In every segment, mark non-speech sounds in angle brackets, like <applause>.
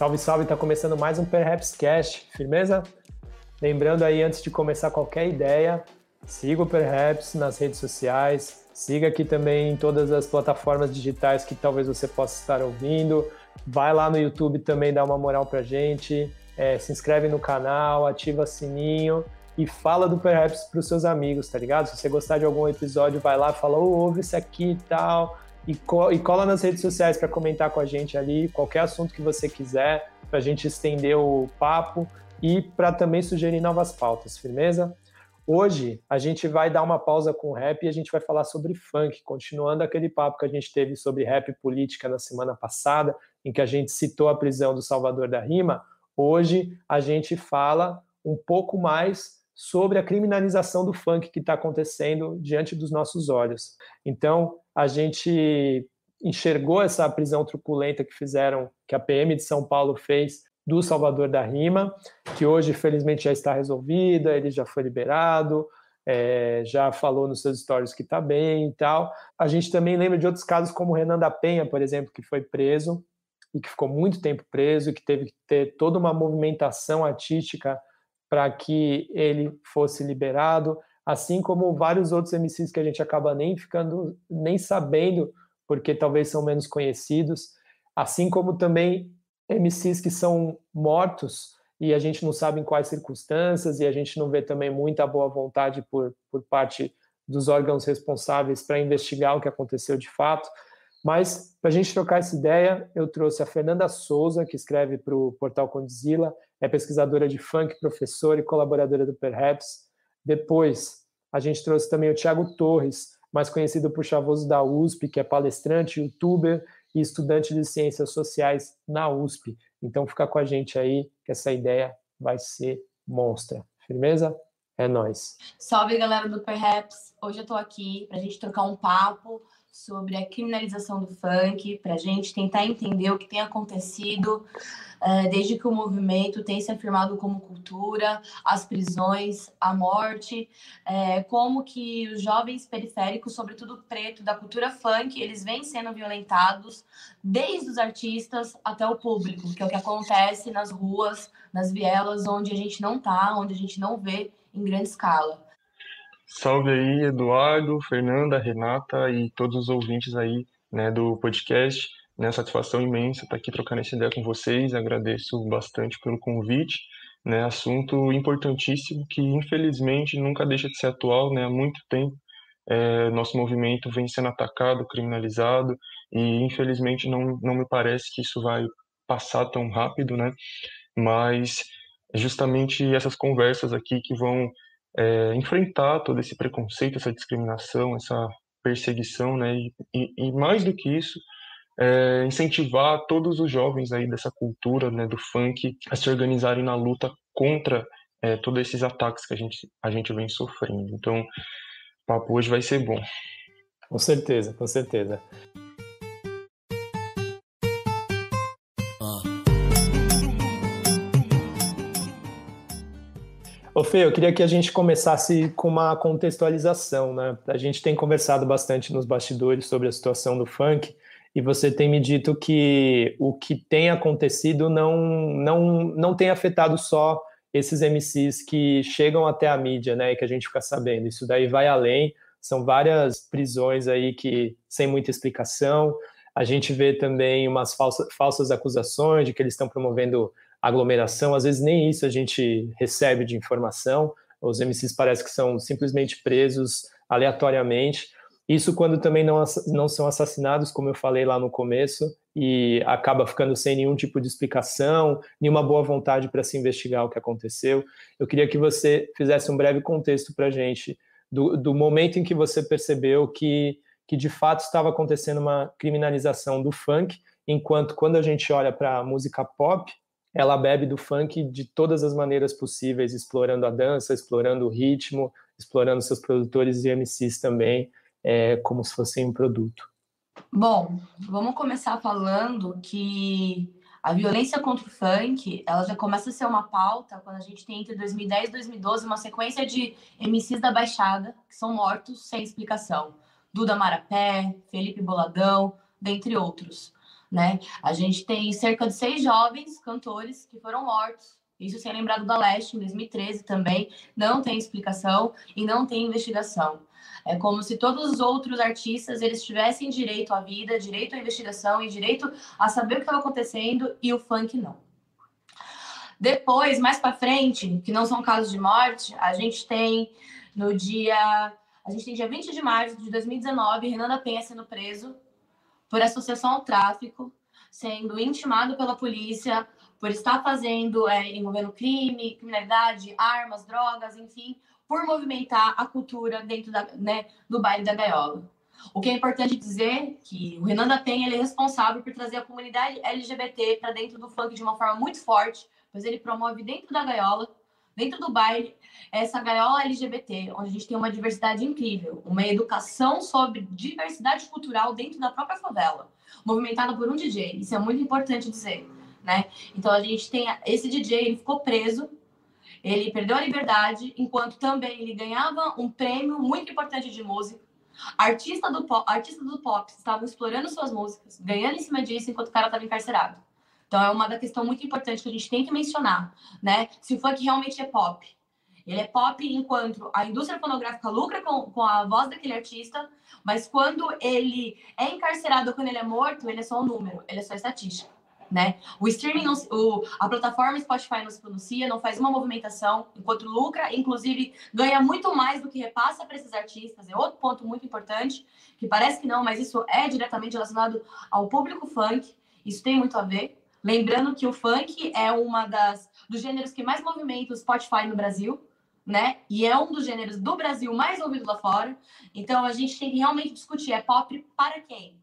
Salve, salve, tá começando mais um Perhaps Cast, firmeza? Lembrando aí, antes de começar qualquer ideia, siga o Perhaps nas redes sociais, siga aqui também em todas as plataformas digitais que talvez você possa estar ouvindo. Vai lá no YouTube também, dá uma moral pra gente, é, se inscreve no canal, ativa sininho e fala do Perhaps para os seus amigos, tá ligado? Se você gostar de algum episódio, vai lá, fala, ouve isso aqui e tal e, co e cola nas redes sociais para comentar com a gente ali qualquer assunto que você quiser, para a gente estender o papo e para também sugerir novas pautas, firmeza? Hoje a gente vai dar uma pausa com rap e a gente vai falar sobre funk, continuando aquele papo que a gente teve sobre rap política na semana passada, em que a gente citou a prisão do Salvador da Rima. Hoje a gente fala um pouco mais sobre a criminalização do funk que está acontecendo diante dos nossos olhos. Então, a gente enxergou essa prisão truculenta que fizeram, que a PM de São Paulo fez do Salvador da Rima, que hoje, felizmente, já está resolvida, ele já foi liberado, é, já falou nos seus stories que está bem e tal. A gente também lembra de outros casos, como o Renan da Penha, por exemplo, que foi preso e que ficou muito tempo preso, e que teve que ter toda uma movimentação artística para que ele fosse liberado, assim como vários outros MCs que a gente acaba nem ficando, nem sabendo, porque talvez são menos conhecidos, assim como também MCs que são mortos e a gente não sabe em quais circunstâncias e a gente não vê também muita boa vontade por, por parte dos órgãos responsáveis para investigar o que aconteceu de fato. Mas, para a gente trocar essa ideia, eu trouxe a Fernanda Souza, que escreve para o portal Condzilla, é pesquisadora de funk, professora e colaboradora do Perhaps. Depois, a gente trouxe também o Tiago Torres, mais conhecido por Chavoso da USP, que é palestrante, youtuber e estudante de ciências sociais na USP. Então, fica com a gente aí, que essa ideia vai ser monstra. Firmeza? É nós. Salve, galera do Perhaps. Hoje eu estou aqui para a gente trocar um papo sobre a criminalização do funk, para a gente tentar entender o que tem acontecido uh, desde que o movimento tem se afirmado como cultura, as prisões, a morte, uh, como que os jovens periféricos, sobretudo preto, da cultura funk, eles vêm sendo violentados desde os artistas até o público, que é o que acontece nas ruas, nas vielas, onde a gente não está, onde a gente não vê em grande escala. Salve aí, Eduardo, Fernanda, Renata e todos os ouvintes aí né, do podcast. Né, satisfação imensa estar aqui trocando essa ideia com vocês. Agradeço bastante pelo convite. Né, assunto importantíssimo que infelizmente nunca deixa de ser atual né, há muito tempo. É, nosso movimento vem sendo atacado, criminalizado e infelizmente não, não me parece que isso vai passar tão rápido, né? Mas justamente essas conversas aqui que vão é, enfrentar todo esse preconceito, essa discriminação, essa perseguição, né? E, e, e mais do que isso, é, incentivar todos os jovens aí dessa cultura, né, do funk, a se organizarem na luta contra é, todos esses ataques que a gente, a gente vem sofrendo. Então, o papo hoje vai ser bom. Com certeza, com certeza. Fê, eu queria que a gente começasse com uma contextualização, né? A gente tem conversado bastante nos bastidores sobre a situação do funk e você tem me dito que o que tem acontecido não, não, não tem afetado só esses MCs que chegam até a mídia, né? E que a gente fica sabendo. Isso daí vai além, são várias prisões aí que sem muita explicação. A gente vê também umas falsas, falsas acusações de que eles estão promovendo aglomeração, às vezes nem isso a gente recebe de informação, os MCs parece que são simplesmente presos aleatoriamente, isso quando também não, não são assassinados, como eu falei lá no começo, e acaba ficando sem nenhum tipo de explicação, nenhuma boa vontade para se investigar o que aconteceu. Eu queria que você fizesse um breve contexto para a gente do, do momento em que você percebeu que, que de fato estava acontecendo uma criminalização do funk, enquanto quando a gente olha para a música pop, ela bebe do funk de todas as maneiras possíveis, explorando a dança, explorando o ritmo, explorando seus produtores e MCs também, é, como se fossem um produto. Bom, vamos começar falando que a violência contra o funk, ela já começa a ser uma pauta quando a gente tem entre 2010 e 2012 uma sequência de MCs da Baixada que são mortos sem explicação. Duda Marapé, Felipe Boladão, dentre outros. Né? A gente tem cerca de seis jovens cantores que foram mortos. Isso sem lembrar do da Leste, em 2013 também. Não tem explicação e não tem investigação. É como se todos os outros artistas eles tivessem direito à vida, direito à investigação e direito a saber o que estava acontecendo e o funk não. Depois, mais para frente, que não são casos de morte, a gente tem no dia a gente tem dia 20 de março de 2019, Renan da Penha sendo preso por associação ao tráfico, sendo intimado pela polícia por estar fazendo, é, envolvendo crime, criminalidade, armas, drogas, enfim, por movimentar a cultura dentro da, né, do baile da gaiola. O que é importante dizer que o Renan da Penha ele é responsável por trazer a comunidade LGBT para dentro do funk de uma forma muito forte, pois ele promove dentro da gaiola dentro do baile, essa gaiola LGBT, onde a gente tem uma diversidade incrível, uma educação sobre diversidade cultural dentro da própria favela, movimentada por um DJ. Isso é muito importante dizer, né? Então a gente tem esse DJ, ele ficou preso, ele perdeu a liberdade, enquanto também ele ganhava um prêmio muito importante de música. Artista do pop, artistas do pop estavam explorando suas músicas, ganhando em cima disso, enquanto o cara estava encarcerado. Então, é uma da questão muito importante que a gente tem que mencionar, né? Se o funk realmente é pop. Ele é pop enquanto a indústria fonográfica lucra com, com a voz daquele artista, mas quando ele é encarcerado quando ele é morto, ele é só um número, ele é só estatística. Né? O streaming, não, o, a plataforma Spotify não se pronuncia, não faz uma movimentação, enquanto lucra, inclusive ganha muito mais do que repassa para esses artistas. É outro ponto muito importante, que parece que não, mas isso é diretamente relacionado ao público funk. Isso tem muito a ver. Lembrando que o funk é uma das dos gêneros que mais movimenta o Spotify no Brasil, né? E é um dos gêneros do Brasil mais ouvido lá fora. Então a gente tem que realmente discutir é pop para quem?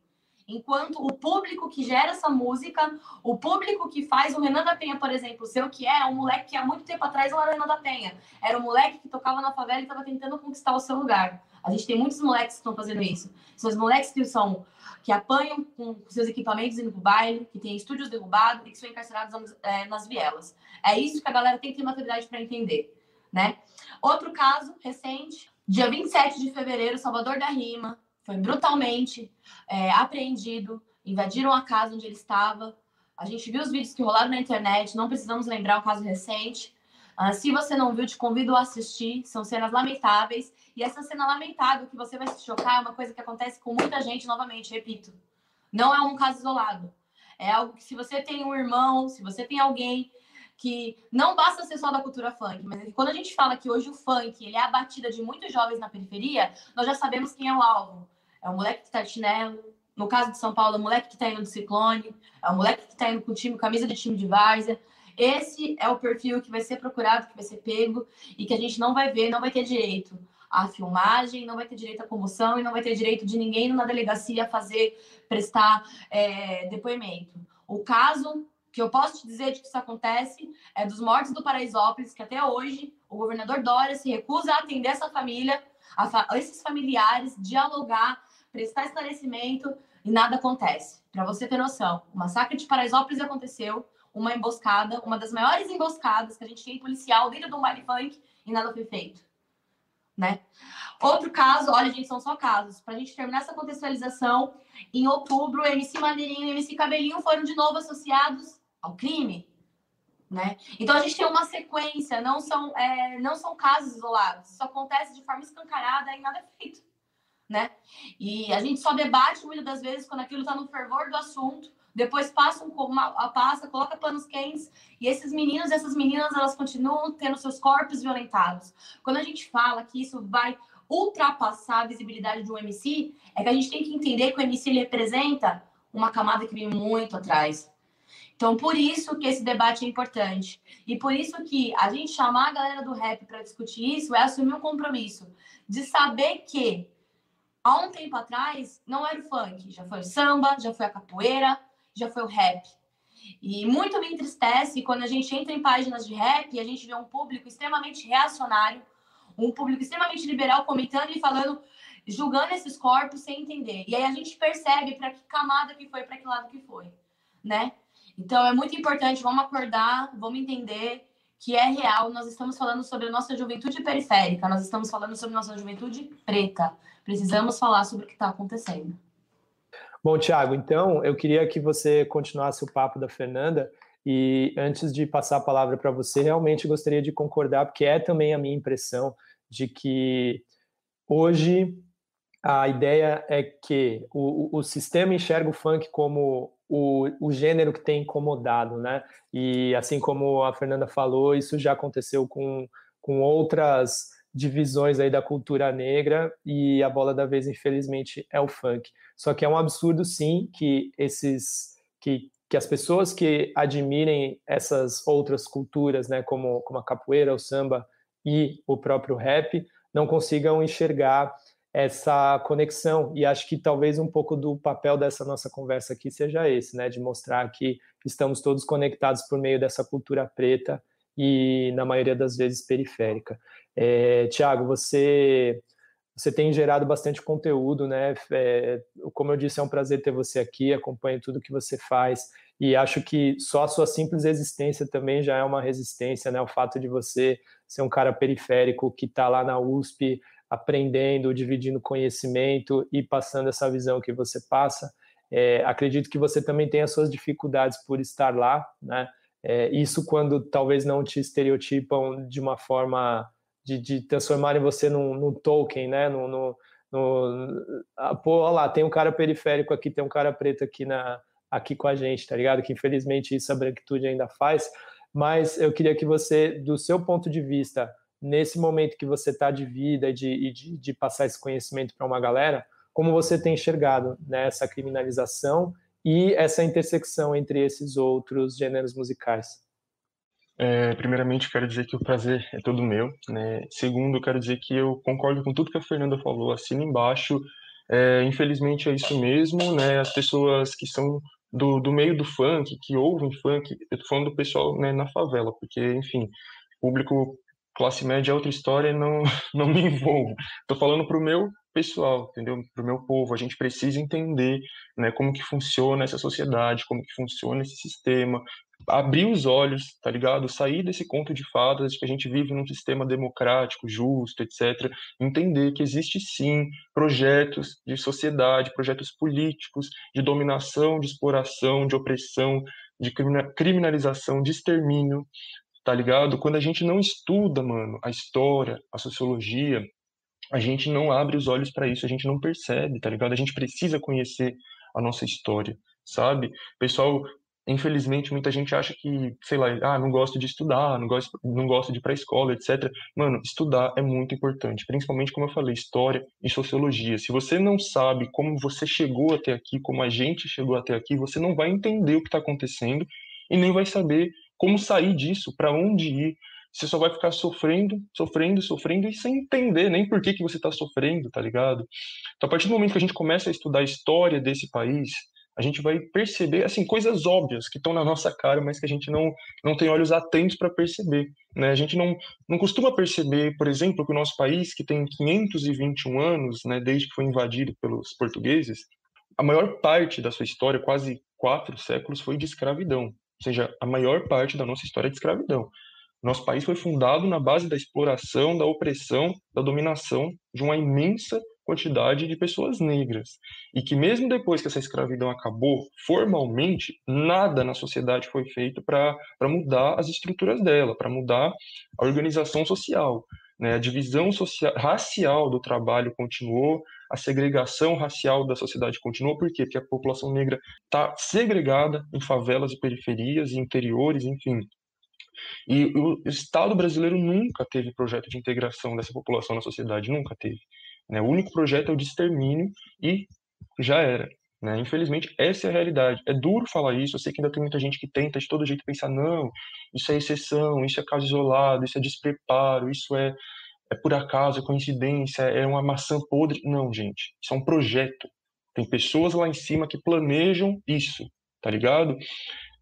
Enquanto o público que gera essa música, o público que faz o Renan da Penha, por exemplo, o que é, é um moleque que há muito tempo atrás não era o Renan da Penha. Era um moleque que tocava na favela e estava tentando conquistar o seu lugar. A gente tem muitos moleques que estão fazendo isso. São os moleques que são que apanham com seus equipamentos indo pro baile, que têm estúdios derrubados e que são encarcerados é, nas vielas. É isso que a galera tem que ter maturidade para entender, né? Outro caso recente, dia 27 de fevereiro, Salvador da Rima foi brutalmente é, apreendido, invadiram a casa onde ele estava. A gente viu os vídeos que rolaram na internet, não precisamos lembrar um caso recente. Uh, se você não viu, te convido a assistir. São cenas lamentáveis. E essa cena lamentável que você vai se chocar é uma coisa que acontece com muita gente, novamente, repito. Não é um caso isolado. É algo que, se você tem um irmão, se você tem alguém que não basta ser só da cultura funk, mas quando a gente fala que hoje o funk ele é a batida de muitos jovens na periferia, nós já sabemos quem é o alvo. É o moleque que está de chinelo. No caso de São Paulo, é o moleque que está indo de ciclone. É o moleque que está indo com time, camisa de time de várzea. Esse é o perfil que vai ser procurado, que vai ser pego e que a gente não vai ver, não vai ter direito à filmagem, não vai ter direito à comoção e não vai ter direito de ninguém na delegacia fazer, prestar é, depoimento. O caso que eu posso te dizer de que isso acontece é dos mortos do Paraisópolis, que até hoje o governador Dória se recusa a atender essa família, a, a esses familiares, dialogar, prestar esclarecimento e nada acontece. Para você ter noção, o massacre de Paraisópolis aconteceu, uma emboscada, uma das maiores emboscadas que a gente tem policial dentro de um baile funk e nada foi feito. Né? Outro caso, olha, gente, são só casos. Para a gente terminar essa contextualização, em outubro, MC Maneirinho e MC Cabelinho foram de novo associados ao crime. Né? Então a gente tem uma sequência, não são, é, não são casos isolados. Isso acontece de forma escancarada e nada é feito. Né? E a gente só debate muitas das vezes quando aquilo está no fervor do assunto depois passa uma, a pasta, coloca panos quentes, e esses meninos e essas meninas, elas continuam tendo seus corpos violentados. Quando a gente fala que isso vai ultrapassar a visibilidade de um MC, é que a gente tem que entender que o MC representa uma camada que vem muito atrás. Então, por isso que esse debate é importante. E por isso que a gente chamar a galera do rap para discutir isso é assumir um compromisso de saber que há um tempo atrás não era o funk, já foi o samba, já foi a capoeira, já foi o rap. E muito me entristece quando a gente entra em páginas de rap e a gente vê um público extremamente reacionário, um público extremamente liberal comentando e falando, julgando esses corpos sem entender. E aí a gente percebe para que camada que foi, para que lado que foi, né? Então é muito importante, vamos acordar, vamos entender que é real. Nós estamos falando sobre a nossa juventude periférica, nós estamos falando sobre a nossa juventude preta. Precisamos falar sobre o que está acontecendo. Bom, Tiago, então eu queria que você continuasse o papo da Fernanda e antes de passar a palavra para você, realmente gostaria de concordar, porque é também a minha impressão de que hoje a ideia é que o, o sistema enxerga o funk como o, o gênero que tem incomodado, né? E assim como a Fernanda falou, isso já aconteceu com, com outras divisões aí da cultura negra e a bola da vez, infelizmente, é o funk. Só que é um absurdo, sim, que esses que, que as pessoas que admirem essas outras culturas, né, como, como a capoeira, o samba e o próprio rap, não consigam enxergar essa conexão. E acho que talvez um pouco do papel dessa nossa conversa aqui seja esse, né, de mostrar que estamos todos conectados por meio dessa cultura preta e, na maioria das vezes, periférica. É, Tiago, você você tem gerado bastante conteúdo, né? É, como eu disse, é um prazer ter você aqui, acompanho tudo que você faz e acho que só a sua simples existência também já é uma resistência, né? O fato de você ser um cara periférico que está lá na USP aprendendo, dividindo conhecimento e passando essa visão que você passa. É, acredito que você também tem as suas dificuldades por estar lá, né? É, isso quando talvez não te estereotipam de uma forma de, de transformarem você num, num token, né? No, no, no, pô, olha lá, tem um cara periférico aqui, tem um cara preto aqui, na, aqui com a gente, tá ligado? Que infelizmente isso a branquitude ainda faz, mas eu queria que você, do seu ponto de vista, nesse momento que você está de vida e de, de, de, passar esse conhecimento para uma galera, como você tem enxergado né, essa criminalização e essa intersecção entre esses outros gêneros musicais? É, primeiramente, quero dizer que o prazer é todo meu. Né? Segundo, quero dizer que eu concordo com tudo que a Fernanda falou, assina embaixo. É, infelizmente é isso mesmo, né? As pessoas que são do, do meio do funk, que ouvem funk, eu tô falando do pessoal né, na favela, porque, enfim, público classe média é outra história, não, <laughs> não me envolvo. Estou falando para o meu pessoal, entendeu? Para o meu povo. A gente precisa entender né, como que funciona essa sociedade, como que funciona esse sistema, abrir os olhos, tá ligado? Sair desse conto de fadas de que a gente vive num sistema democrático, justo, etc. Entender que existe sim projetos de sociedade, projetos políticos de dominação, de exploração, de opressão, de criminalização, de extermínio, tá ligado? Quando a gente não estuda, mano, a história, a sociologia, a gente não abre os olhos para isso, a gente não percebe, tá ligado? A gente precisa conhecer a nossa história, sabe? Pessoal, infelizmente, muita gente acha que, sei lá, ah, não gosto de estudar, não gosto, não gosto de ir para escola, etc. Mano, estudar é muito importante, principalmente como eu falei, história e sociologia. Se você não sabe como você chegou até aqui, como a gente chegou até aqui, você não vai entender o que está acontecendo e nem vai saber como sair disso, para onde ir. Você só vai ficar sofrendo, sofrendo, sofrendo e sem entender nem por que, que você está sofrendo, tá ligado? Então, a partir do momento que a gente começa a estudar a história desse país, a gente vai perceber assim coisas óbvias que estão na nossa cara, mas que a gente não, não tem olhos atentos para perceber. Né? A gente não, não costuma perceber, por exemplo, que o nosso país, que tem 521 anos, né, desde que foi invadido pelos portugueses, a maior parte da sua história, quase quatro séculos, foi de escravidão seja, a maior parte da nossa história é de escravidão. Nosso país foi fundado na base da exploração, da opressão, da dominação de uma imensa quantidade de pessoas negras. E que mesmo depois que essa escravidão acabou, formalmente, nada na sociedade foi feito para mudar as estruturas dela, para mudar a organização social. Né? A divisão social, racial do trabalho continuou, a segregação racial da sociedade continuou, por quê? Porque a população negra está segregada em favelas e periferias, interiores, enfim. E o Estado brasileiro nunca teve projeto de integração dessa população na sociedade, nunca teve. Né? O único projeto é o de extermínio e já era. Né? Infelizmente, essa é a realidade. É duro falar isso, eu sei que ainda tem muita gente que tenta de todo jeito pensar, não, isso é exceção, isso é caso isolado, isso é despreparo, isso é, é por acaso, é coincidência, é uma maçã podre. Não, gente, isso é um projeto. Tem pessoas lá em cima que planejam isso, tá ligado?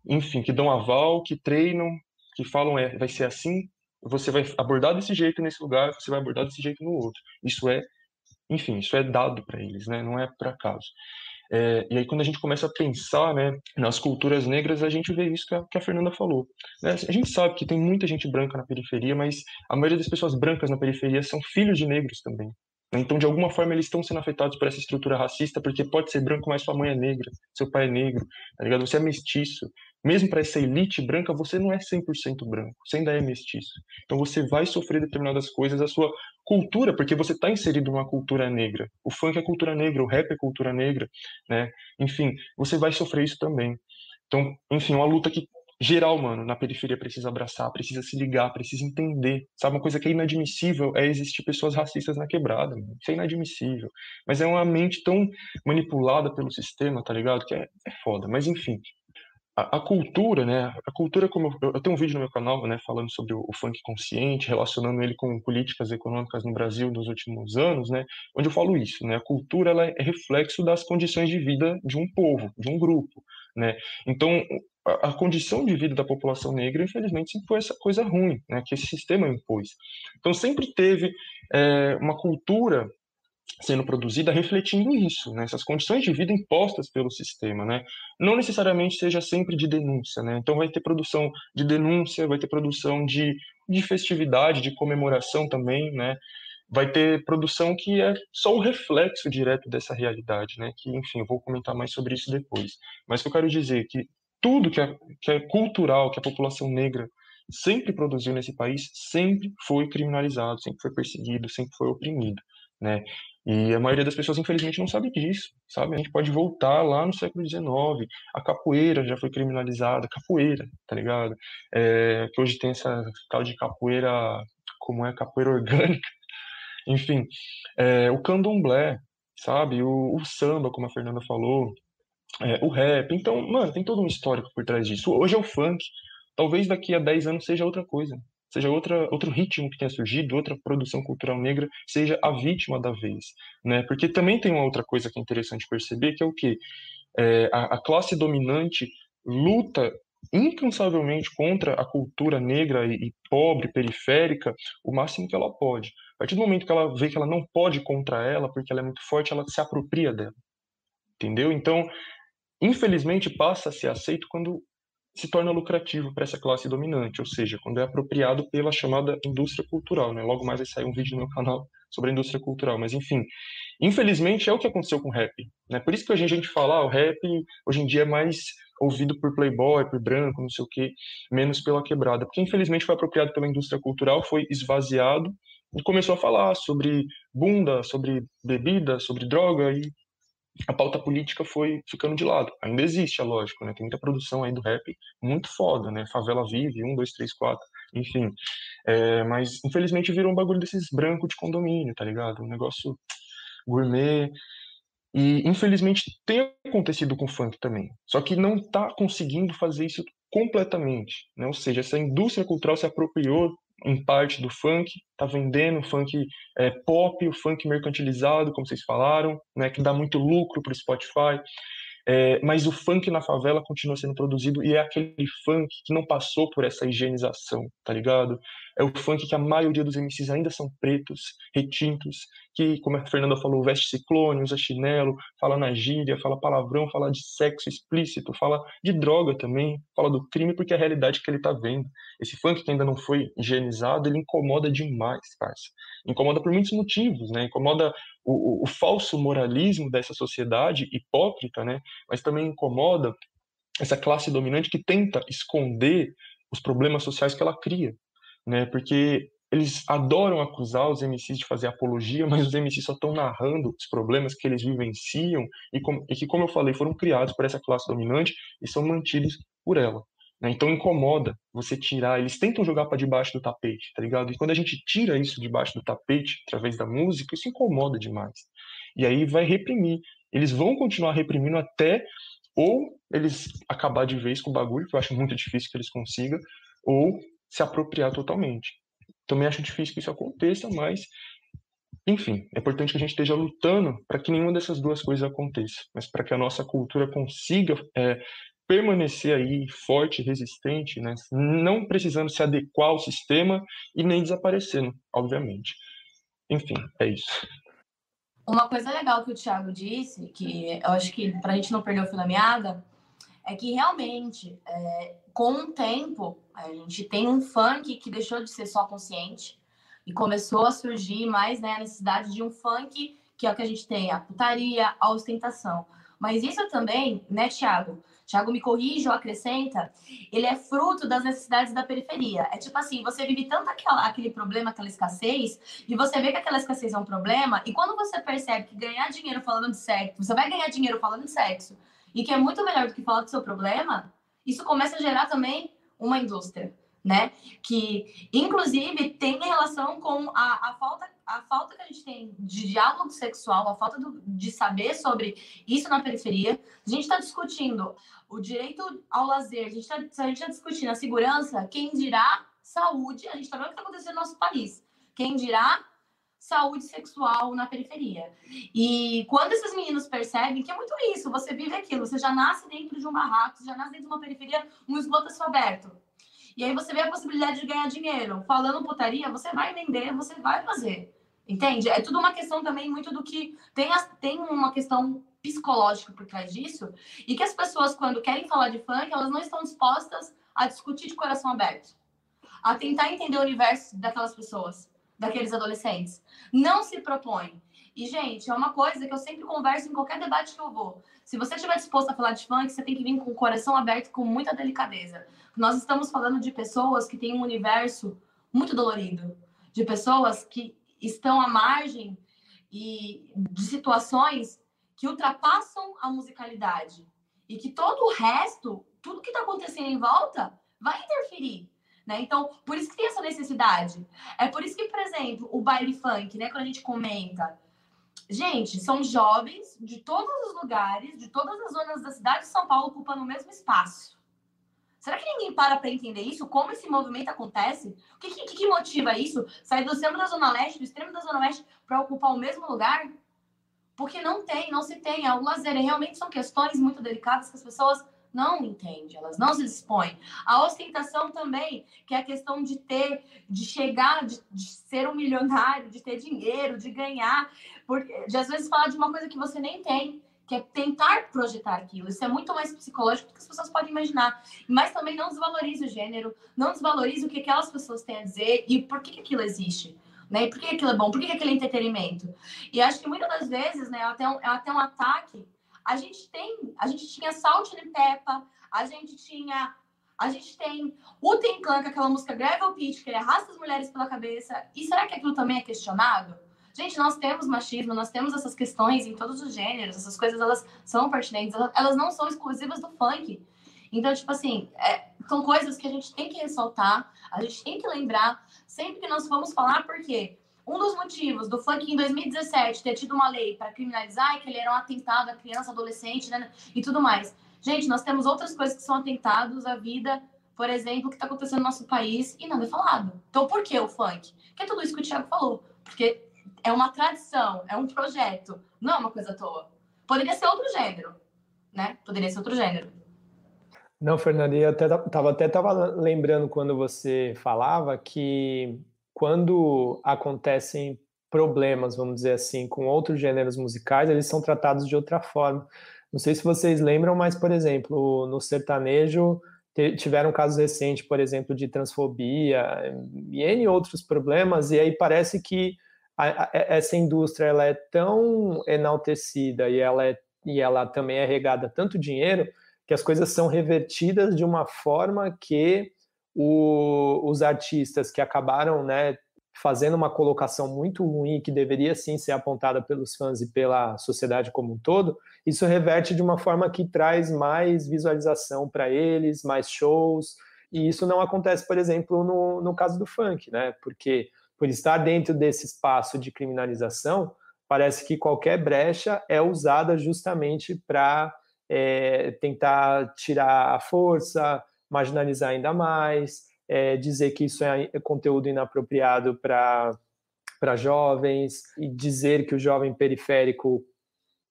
Enfim, que dão aval, que treinam, que falam, é, vai ser assim, você vai abordar desse jeito nesse lugar, você vai abordar desse jeito no outro. Isso é, enfim, isso é dado para eles, né? Não é por acaso. É, e aí, quando a gente começa a pensar né, nas culturas negras, a gente vê isso que a, que a Fernanda falou. Né? A gente sabe que tem muita gente branca na periferia, mas a maioria das pessoas brancas na periferia são filhos de negros também. Então, de alguma forma, eles estão sendo afetados por essa estrutura racista, porque pode ser branco, mas sua mãe é negra, seu pai é negro, tá ligado? Você é mestiço. Mesmo para essa elite branca, você não é 100% branco, você ainda é mestiço. Então, você vai sofrer determinadas coisas, a sua cultura, porque você está inserido numa cultura negra. O funk é cultura negra, o rap é cultura negra, né? Enfim, você vai sofrer isso também. Então, enfim, uma luta que geral, mano, na periferia precisa abraçar, precisa se ligar, precisa entender. Sabe, uma coisa que é inadmissível é existir pessoas racistas na quebrada, mano. Isso é inadmissível. Mas é uma mente tão manipulada pelo sistema, tá ligado? Que é, é foda. Mas enfim. A, cultura, né? A cultura, como eu, eu, tenho um vídeo no meu canal, né, falando sobre o, o, funk consciente, relacionando ele com políticas econômicas no Brasil nos últimos anos, né? Onde eu falo isso, né? A cultura ela é reflexo das condições de vida de um povo, de um grupo, né? Então, a, condição de vida da população negra, infelizmente, sempre foi essa coisa ruim, né, que esse sistema impôs. Então, sempre teve é, uma cultura sendo produzida refletindo isso, né, essas condições de vida impostas pelo sistema, né, não necessariamente seja sempre de denúncia, né, então vai ter produção de denúncia, vai ter produção de, de festividade, de comemoração também, né, vai ter produção que é só o reflexo direto dessa realidade, né, que, enfim, eu vou comentar mais sobre isso depois, mas que eu quero dizer é que tudo que é, que é cultural, que a população negra sempre produziu nesse país, sempre foi criminalizado, sempre foi perseguido, sempre foi oprimido, né? E a maioria das pessoas, infelizmente, não sabe disso, sabe? A gente pode voltar lá no século XIX, a capoeira já foi criminalizada, capoeira, tá ligado? É, que hoje tem essa tal de capoeira, como é, capoeira orgânica, enfim, é, o candomblé, sabe? O, o samba, como a Fernanda falou, é, o rap. Então, mano, tem todo um histórico por trás disso. Hoje é o funk. Talvez daqui a 10 anos seja outra coisa. Seja outra, outro ritmo que tenha surgido, outra produção cultural negra, seja a vítima da vez. Né? Porque também tem uma outra coisa que é interessante perceber, que é o quê? É, a, a classe dominante luta incansavelmente contra a cultura negra e, pobre, periférica, o máximo que ela pode. A partir do momento que ela vê que ela não pode contra ela, porque ela é muito forte, ela se apropria dela. Entendeu? Então, infelizmente, passa a ser aceito quando se torna lucrativo para essa classe dominante, ou seja, quando é apropriado pela chamada indústria cultural. Né? Logo mais vai sair um vídeo no meu canal sobre a indústria cultural, mas enfim, infelizmente é o que aconteceu com o rap. Né? Por isso que a gente, fala, ah, o rap hoje em dia é mais ouvido por playboy, por branco, não sei o que, menos pela quebrada, porque infelizmente foi apropriado pela indústria cultural, foi esvaziado e começou a falar sobre bunda, sobre bebida, sobre droga e a pauta política foi ficando de lado. Ainda existe, é lógico, né? Tem muita produção aí do rap muito foda, né? Favela Vive, um, dois, três, quatro, enfim. É, mas, infelizmente, virou um bagulho desses brancos de condomínio, tá ligado? Um negócio gourmet. E, infelizmente, tem acontecido com o funk também. Só que não tá conseguindo fazer isso completamente, né? Ou seja, essa indústria cultural se apropriou em parte do funk, tá vendendo funk é, pop, o funk mercantilizado, como vocês falaram, né, que dá muito lucro para o Spotify. É, mas o funk na favela continua sendo produzido e é aquele funk que não passou por essa higienização, tá ligado? É o funk que a maioria dos MCs ainda são pretos, retintos, que, como a Fernanda falou, veste ciclone, usa chinelo, fala na gíria, fala palavrão, fala de sexo explícito, fala de droga também, fala do crime, porque é a realidade que ele tá vendo. Esse funk que ainda não foi higienizado, ele incomoda demais, parça. Incomoda por muitos motivos, né? Incomoda o, o, o falso moralismo dessa sociedade hipócrita, né? Mas também incomoda essa classe dominante que tenta esconder os problemas sociais que ela cria né? Porque eles adoram acusar os MCs de fazer apologia, mas os MCs só estão narrando os problemas que eles vivenciam e, com, e, que, como eu falei, foram criados por essa classe dominante e são mantidos por ela. Né? Então incomoda você tirar, eles tentam jogar para debaixo do tapete, tá ligado? E quando a gente tira isso debaixo do tapete, através da música, isso incomoda demais. E aí vai reprimir. Eles vão continuar reprimindo até ou eles acabar de vez com o bagulho, que eu acho muito difícil que eles consigam, ou se apropriar totalmente. Também acho difícil que isso aconteça, mas, enfim, é importante que a gente esteja lutando para que nenhuma dessas duas coisas aconteça, mas para que a nossa cultura consiga é, permanecer aí forte, resistente, né? não precisando se adequar ao sistema e nem desaparecendo, obviamente. Enfim, é isso. Uma coisa legal que o Thiago disse, que eu acho que para a gente não perder o fio da meada, é que realmente, é, com o tempo, a gente tem um funk que deixou de ser só consciente, E começou a surgir mais né, a necessidade de um funk, que é o que a gente tem, a putaria, a ostentação. Mas isso também, né, Thiago? Thiago me corrige ou acrescenta, ele é fruto das necessidades da periferia. É tipo assim, você vive tanto aquela, aquele problema, aquela escassez, e você vê que aquela escassez é um problema, e quando você percebe que ganhar dinheiro falando de sexo, você vai ganhar dinheiro falando de sexo, e que é muito melhor do que falar do seu problema, isso começa a gerar também uma indústria, né? Que, inclusive, tem relação com a, a falta a falta que a gente tem de diálogo sexual, a falta do, de saber sobre isso na periferia. A gente está discutindo o direito ao lazer, a gente está tá discutindo a segurança, quem dirá saúde, a gente está vendo o que está acontecendo no nosso país. Quem dirá saúde sexual na periferia. E quando esses meninos percebem que é muito isso, você vive aquilo, você já nasce dentro de um barraco, você já nasce dentro de uma periferia, um esgoto aberto. E aí você vê a possibilidade de ganhar dinheiro. Falando putaria, você vai vender, você vai fazer. Entende? É tudo uma questão também muito do que tem, tem uma questão psicológica por trás disso e que as pessoas quando querem falar de funk elas não estão dispostas a discutir de coração aberto, a tentar entender o universo daquelas pessoas, daqueles adolescentes. Não se propõe. E gente, é uma coisa que eu sempre converso em qualquer debate que eu vou. Se você estiver disposto a falar de funk, você tem que vir com o coração aberto, com muita delicadeza. Nós estamos falando de pessoas que têm um universo muito dolorido, de pessoas que estão à margem e de situações que ultrapassam a musicalidade e que todo o resto, tudo que está acontecendo em volta, vai interferir. Né? Então, por isso que tem essa necessidade. É por isso que, por exemplo, o baile funk, né, quando a gente comenta, gente, são jovens de todos os lugares, de todas as zonas da cidade de São Paulo ocupando o mesmo espaço. Será que ninguém para para entender isso? Como esse movimento acontece? O que, que, que motiva isso? Sair do centro da Zona Leste, do extremo da Zona Oeste, para ocupar o mesmo lugar? Porque não tem, não se tem. O lazer realmente são questões muito delicadas que as pessoas não entendem, elas não se dispõem. A ostentação também, que é a questão de ter, de chegar, de, de ser um milionário, de ter dinheiro, de ganhar, porque, de às vezes falar de uma coisa que você nem tem que é tentar projetar aquilo. Isso é muito mais psicológico do que as pessoas podem imaginar. Mas também não desvalorize o gênero, não desvalorize o que aquelas pessoas têm a dizer e por que, aquilo existe. Né? E por que aquilo é bom? Por que, é entretenimento? E acho que muitas das vezes, né, é até um, é até um ataque. A gente tem, a gente tinha Salt and Peppa, a gente tinha a gente tem o Tem Clan, com aquela música Gravel Pitch, que ele arrasta as mulheres pela cabeça. E será que aquilo também é questionado? Gente, nós temos machismo, nós temos essas questões em todos os gêneros, essas coisas elas são pertinentes, elas não são exclusivas do funk. Então, tipo assim, é, são coisas que a gente tem que ressaltar, a gente tem que lembrar sempre que nós vamos falar, porque um dos motivos do funk em 2017 ter tido uma lei para criminalizar é que ele era um atentado à criança, adolescente né, e tudo mais. Gente, nós temos outras coisas que são atentados à vida, por exemplo, que está acontecendo no nosso país e nada é falado. Então, por que o funk? Que é tudo isso que o Thiago falou. Porque é uma tradição, é um projeto, não é uma coisa à toa. Poderia ser outro gênero, né? Poderia ser outro gênero. Não, Fernanda, eu até tava, até tava lembrando quando você falava que quando acontecem problemas, vamos dizer assim, com outros gêneros musicais, eles são tratados de outra forma. Não sei se vocês lembram, mas, por exemplo, no sertanejo tiveram casos recentes, por exemplo, de transfobia e N outros problemas, e aí parece que a, a, essa indústria ela é tão enaltecida e ela, é, e ela também é regada tanto dinheiro que as coisas são revertidas de uma forma que o, os artistas que acabaram né, fazendo uma colocação muito ruim, que deveria sim ser apontada pelos fãs e pela sociedade como um todo, isso reverte de uma forma que traz mais visualização para eles, mais shows, e isso não acontece, por exemplo, no, no caso do funk, né? Porque por estar dentro desse espaço de criminalização, parece que qualquer brecha é usada justamente para é, tentar tirar a força, marginalizar ainda mais, é, dizer que isso é conteúdo inapropriado para jovens e dizer que o jovem periférico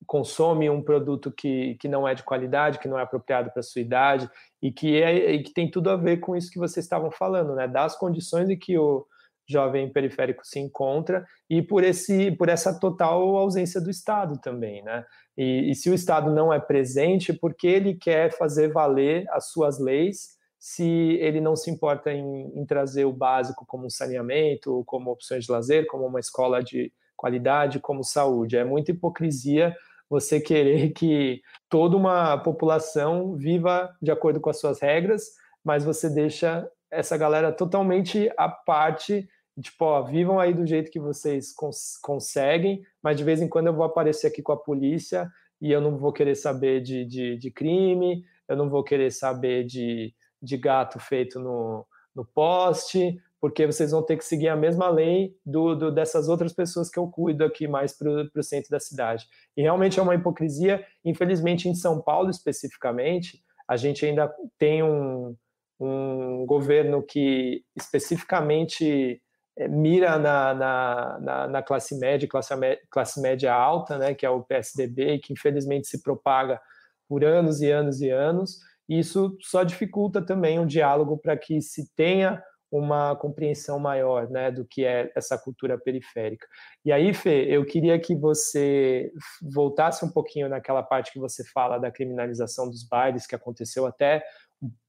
consome um produto que, que não é de qualidade, que não é apropriado para sua idade e que, é, e que tem tudo a ver com isso que vocês estavam falando, né? Das condições em que o, jovem periférico se encontra e por esse por essa total ausência do Estado também, né? E, e se o Estado não é presente, porque ele quer fazer valer as suas leis se ele não se importa em, em trazer o básico como um saneamento, como opções de lazer, como uma escola de qualidade, como saúde. É muita hipocrisia você querer <laughs> que toda uma população viva de acordo com as suas regras, mas você deixa essa galera totalmente à parte, tipo, ó, vivam aí do jeito que vocês cons conseguem, mas de vez em quando eu vou aparecer aqui com a polícia e eu não vou querer saber de, de, de crime, eu não vou querer saber de, de gato feito no, no poste, porque vocês vão ter que seguir a mesma lei do, do dessas outras pessoas que eu cuido aqui mais para o centro da cidade. E realmente é uma hipocrisia. Infelizmente, em São Paulo especificamente, a gente ainda tem um, um governo que especificamente é, mira na, na, na, na, classe média, classe, classe média alta, né, que é o PSDB, que infelizmente se propaga por anos e anos e anos. Isso só dificulta também o diálogo para que se tenha uma compreensão maior né, do que é essa cultura periférica. E aí, Fê, eu queria que você voltasse um pouquinho naquela parte que você fala da criminalização dos bailes, que aconteceu até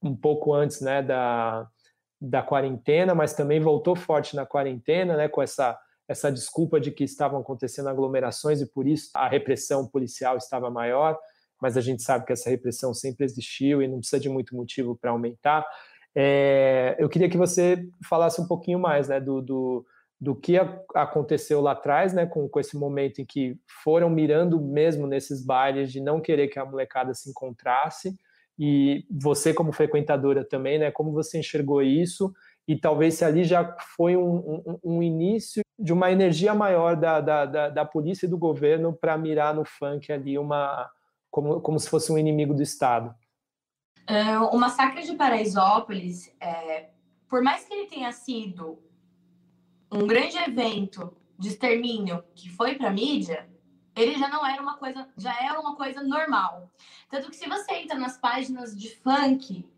um pouco antes né, da, da quarentena, mas também voltou forte na quarentena, né, com essa, essa desculpa de que estavam acontecendo aglomerações e por isso a repressão policial estava maior, mas a gente sabe que essa repressão sempre existiu e não precisa de muito motivo para aumentar. É, eu queria que você falasse um pouquinho mais né, do, do, do que a, aconteceu lá atrás, né, com, com esse momento em que foram mirando mesmo nesses bailes de não querer que a molecada se encontrasse, e você como frequentadora também, né, como você enxergou isso, e talvez se ali já foi um, um, um início de uma energia maior da, da, da, da polícia e do governo para mirar no funk ali uma como, como se fosse um inimigo do Estado. Uh, o massacre de Paraisópolis, é, por mais que ele tenha sido um grande evento de extermínio que foi para a mídia, ele já não era uma coisa, já era uma coisa normal. Tanto que se você entra nas páginas de funk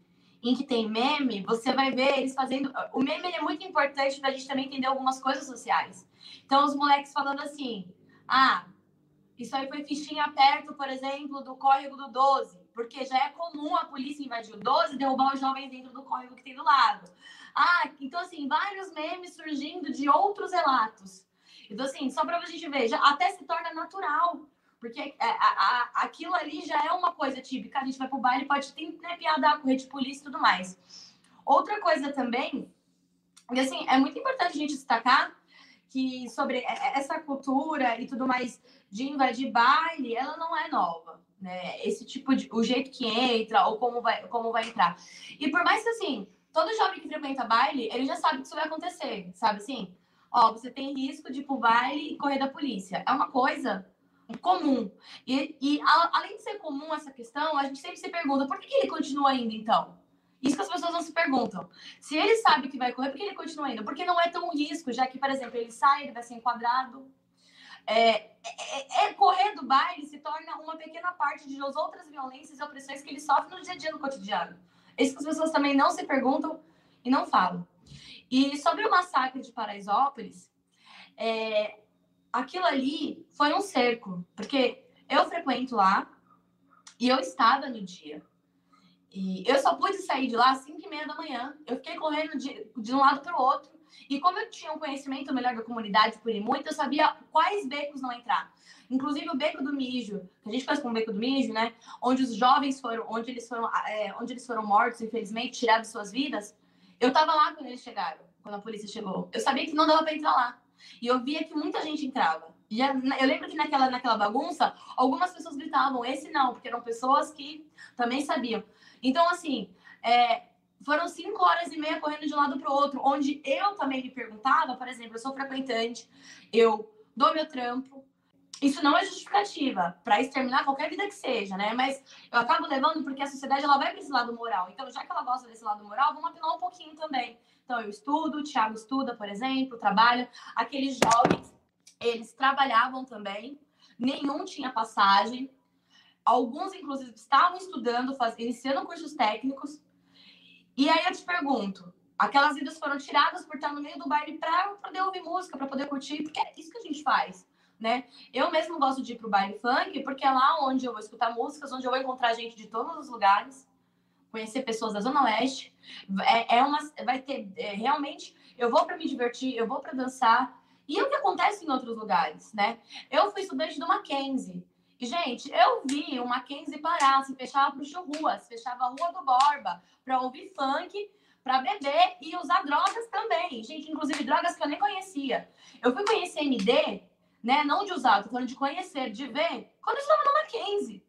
em que tem meme, você vai ver eles fazendo. O meme é muito importante para a gente também entender algumas coisas sociais. Então, os moleques falando assim: ah, isso aí foi fichinha perto, por exemplo, do córrego do 12 porque já é comum a polícia invadir o 12 e derrubar os jovens dentro do córrego que tem do lado. Ah, então assim, vários memes surgindo de outros relatos. Então assim, só para a gente ver, já até se torna natural, porque é, a, a, aquilo ali já é uma coisa típica. A gente vai pro baile, pode ter né, piada, correr de polícia e tudo mais. Outra coisa também, e assim, é muito importante a gente destacar que sobre essa cultura e tudo mais de invadir baile, ela não é nova né? Esse tipo de o jeito que entra ou como vai como vai entrar. E por mais que assim, todo jovem que frequenta baile, ele já sabe que isso vai acontecer, sabe assim? Ó, você tem risco de ir pro baile e correr da polícia. É uma coisa comum. E, e a, além de ser comum essa questão, a gente sempre se pergunta por que, que ele continua indo então? Isso que as pessoas não se perguntam. Se ele sabe que vai correr, por que ele continua indo? Porque não é tão risco, já que, por exemplo, ele sai, ele vai ser enquadrado, é, é, é, correr do baile se torna uma pequena parte de outras violências e opressões que ele sofre no dia a dia, no cotidiano. Isso que as pessoas também não se perguntam e não falam. E sobre o massacre de Paraisópolis, é, aquilo ali foi um cerco, porque eu frequento lá e eu estava no dia. E eu só pude sair de lá às 5 e meia da manhã. Eu fiquei correndo de, de um lado para o outro e como eu tinha um conhecimento melhor da comunidade por ir muito, eu sabia quais becos não entrar. Inclusive o beco do mijo, que a gente faz com o beco do mijo, né? Onde os jovens foram, onde eles foram, é, onde eles foram mortos, infelizmente, tirados suas vidas. Eu estava lá quando eles chegaram, quando a polícia chegou. Eu sabia que não dava para entrar lá. E eu via que muita gente entrava. E eu lembro que naquela, naquela bagunça, algumas pessoas gritavam, esse não, porque eram pessoas que também sabiam. Então, assim, é, foram cinco horas e meia correndo de um lado para o outro, onde eu também me perguntava, por exemplo, eu sou frequentante, eu dou meu trampo. Isso não é justificativa para exterminar qualquer vida que seja, né? Mas eu acabo levando porque a sociedade ela vai para esse lado moral. Então, já que ela gosta desse lado moral, vamos apelar um pouquinho também. Então, eu estudo, o Thiago estuda, por exemplo, trabalha. Aqueles jovens, eles trabalhavam também, nenhum tinha passagem. Alguns, inclusive, estavam estudando, faz... iniciando cursos técnicos e aí eu te pergunto, aquelas vidas foram tiradas por estar no meio do baile para poder ouvir música, para poder curtir, porque é isso que a gente faz, né? Eu mesmo gosto de ir pro baile funk, porque é lá onde eu vou escutar músicas, onde eu vou encontrar gente de todos os lugares, conhecer pessoas da Zona Oeste. É, é uma, vai ter é, realmente. Eu vou para me divertir, eu vou para dançar. E é o que acontece em outros lugares, né? Eu fui estudante do Mackenzie. Gente, eu vi o Mackenzie parar, se fechava para rua, se fechava a Rua do Borba para ouvir funk, para beber e usar drogas também. Gente, inclusive drogas que eu nem conhecia. Eu fui conhecer MD, né? Não de usar, tô falando de conhecer, de ver, quando eu estava no Mackenzie.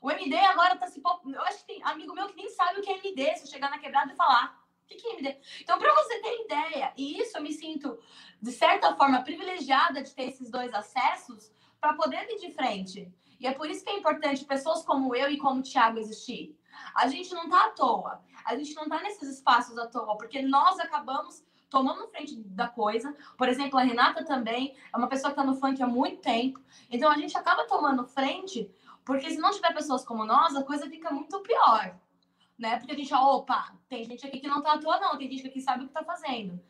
O MD agora tá se. Eu acho que tem amigo meu que nem sabe o que é MD, se eu chegar na quebrada e falar. O que é MD? Então, para você ter ideia, e isso eu me sinto, de certa forma, privilegiada de ter esses dois acessos para poder vir de frente. E é por isso que é importante pessoas como eu e como o Thiago existir. A gente não tá à toa. A gente não tá nesses espaços à toa, porque nós acabamos tomando frente da coisa. Por exemplo, a Renata também é uma pessoa que está no funk há muito tempo. Então a gente acaba tomando frente porque se não tiver pessoas como nós, a coisa fica muito pior. Né? Porque a gente, opa, tem gente aqui que não tá à toa, não, tem gente que aqui sabe o que tá fazendo.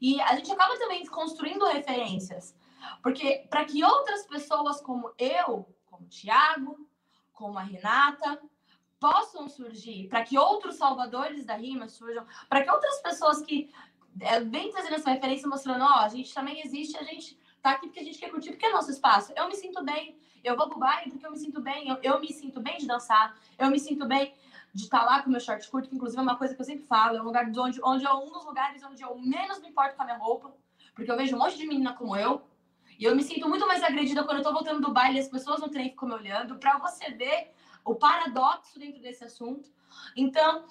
E a gente acaba também construindo referências. Porque para que outras pessoas como eu, como o Tiago, como a Renata, possam surgir, para que outros salvadores da rima surjam, para que outras pessoas que é, vêm trazendo essa referência mostrando, ó, oh, a gente também existe, a gente tá aqui porque a gente quer curtir, porque é nosso espaço. Eu me sinto bem, eu vou pro baile porque eu me sinto bem, eu, eu me sinto bem de dançar, eu me sinto bem de estar tá lá com meu short curto, que inclusive é uma coisa que eu sempre falo, é um lugar de onde, onde é um dos lugares onde eu menos me importo com a minha roupa, porque eu vejo um monte de menina como eu, e eu me sinto muito mais agredida quando eu tô voltando do baile e as pessoas no trem ficam me olhando, para você ver o paradoxo dentro desse assunto. Então,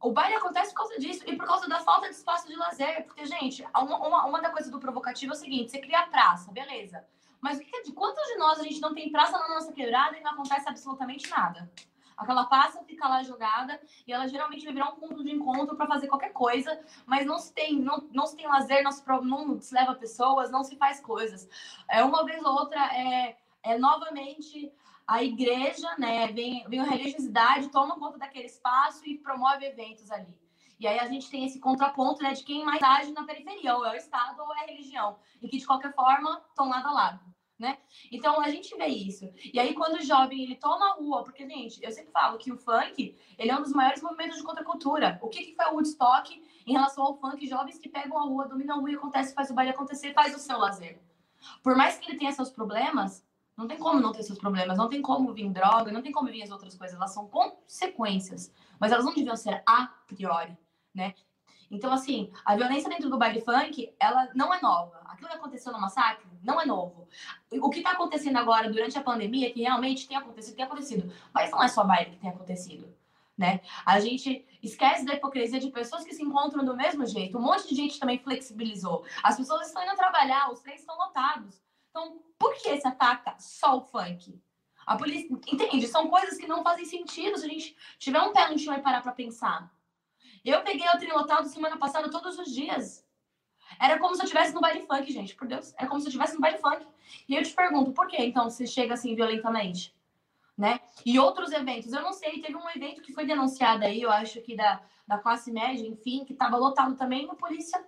o baile acontece por causa disso e por causa da falta de espaço de lazer. Porque, gente, uma, uma, uma da coisa do provocativo é o seguinte: você cria praça, beleza. Mas de quantos de nós a gente não tem praça na nossa quebrada e não acontece absolutamente nada? Aquela praça fica lá jogada e ela geralmente vai virar um ponto de encontro para fazer qualquer coisa, mas não se tem, não, não se tem lazer, não se, não se leva pessoas, não se faz coisas. É uma vez ou outra é, é novamente a igreja, né, vem, vem a religiosidade, toma conta daquele espaço e promove eventos ali. E aí a gente tem esse contraponto, né, de quem mais age na periferia, ou é o Estado ou é a religião, e que de qualquer forma estão lado a lado né? Então a gente vê isso. E aí quando o jovem ele toma a rua, porque gente, eu sempre falo que o funk, ele é um dos maiores movimentos de contracultura. O que que foi o Woodstock em relação ao funk? Jovens que pegam a rua, dominam a rua e acontece, faz o baile acontecer, faz o seu lazer. Por mais que ele tenha seus problemas, não tem como não ter seus problemas, não tem como vir droga, não tem como vir as outras coisas, elas são consequências, mas elas não deviam ser a priori, né? Então, assim, a violência dentro do baile funk, ela não é nova. Aquilo que aconteceu no massacre não é novo. O que está acontecendo agora durante a pandemia, que realmente tem acontecido, tem acontecido. Mas não é só baile que tem acontecido. Né? A gente esquece da hipocrisia de pessoas que se encontram do mesmo jeito. Um monte de gente também flexibilizou. As pessoas estão indo trabalhar, os trens estão lotados. Então, por que se ataca só o funk? A polícia, entende? São coisas que não fazem sentido se a gente tiver um pé no chão e parar para pensar. Eu peguei o trilotado semana passada todos os dias. Era como se eu estivesse no baile funk, gente, por Deus. É como se eu estivesse no baile funk. E eu te pergunto, por que então se chega assim violentamente? Né? E outros eventos, eu não sei, teve um evento que foi denunciado aí, eu acho que da, da classe média, enfim, que estava lotado também, e a polícia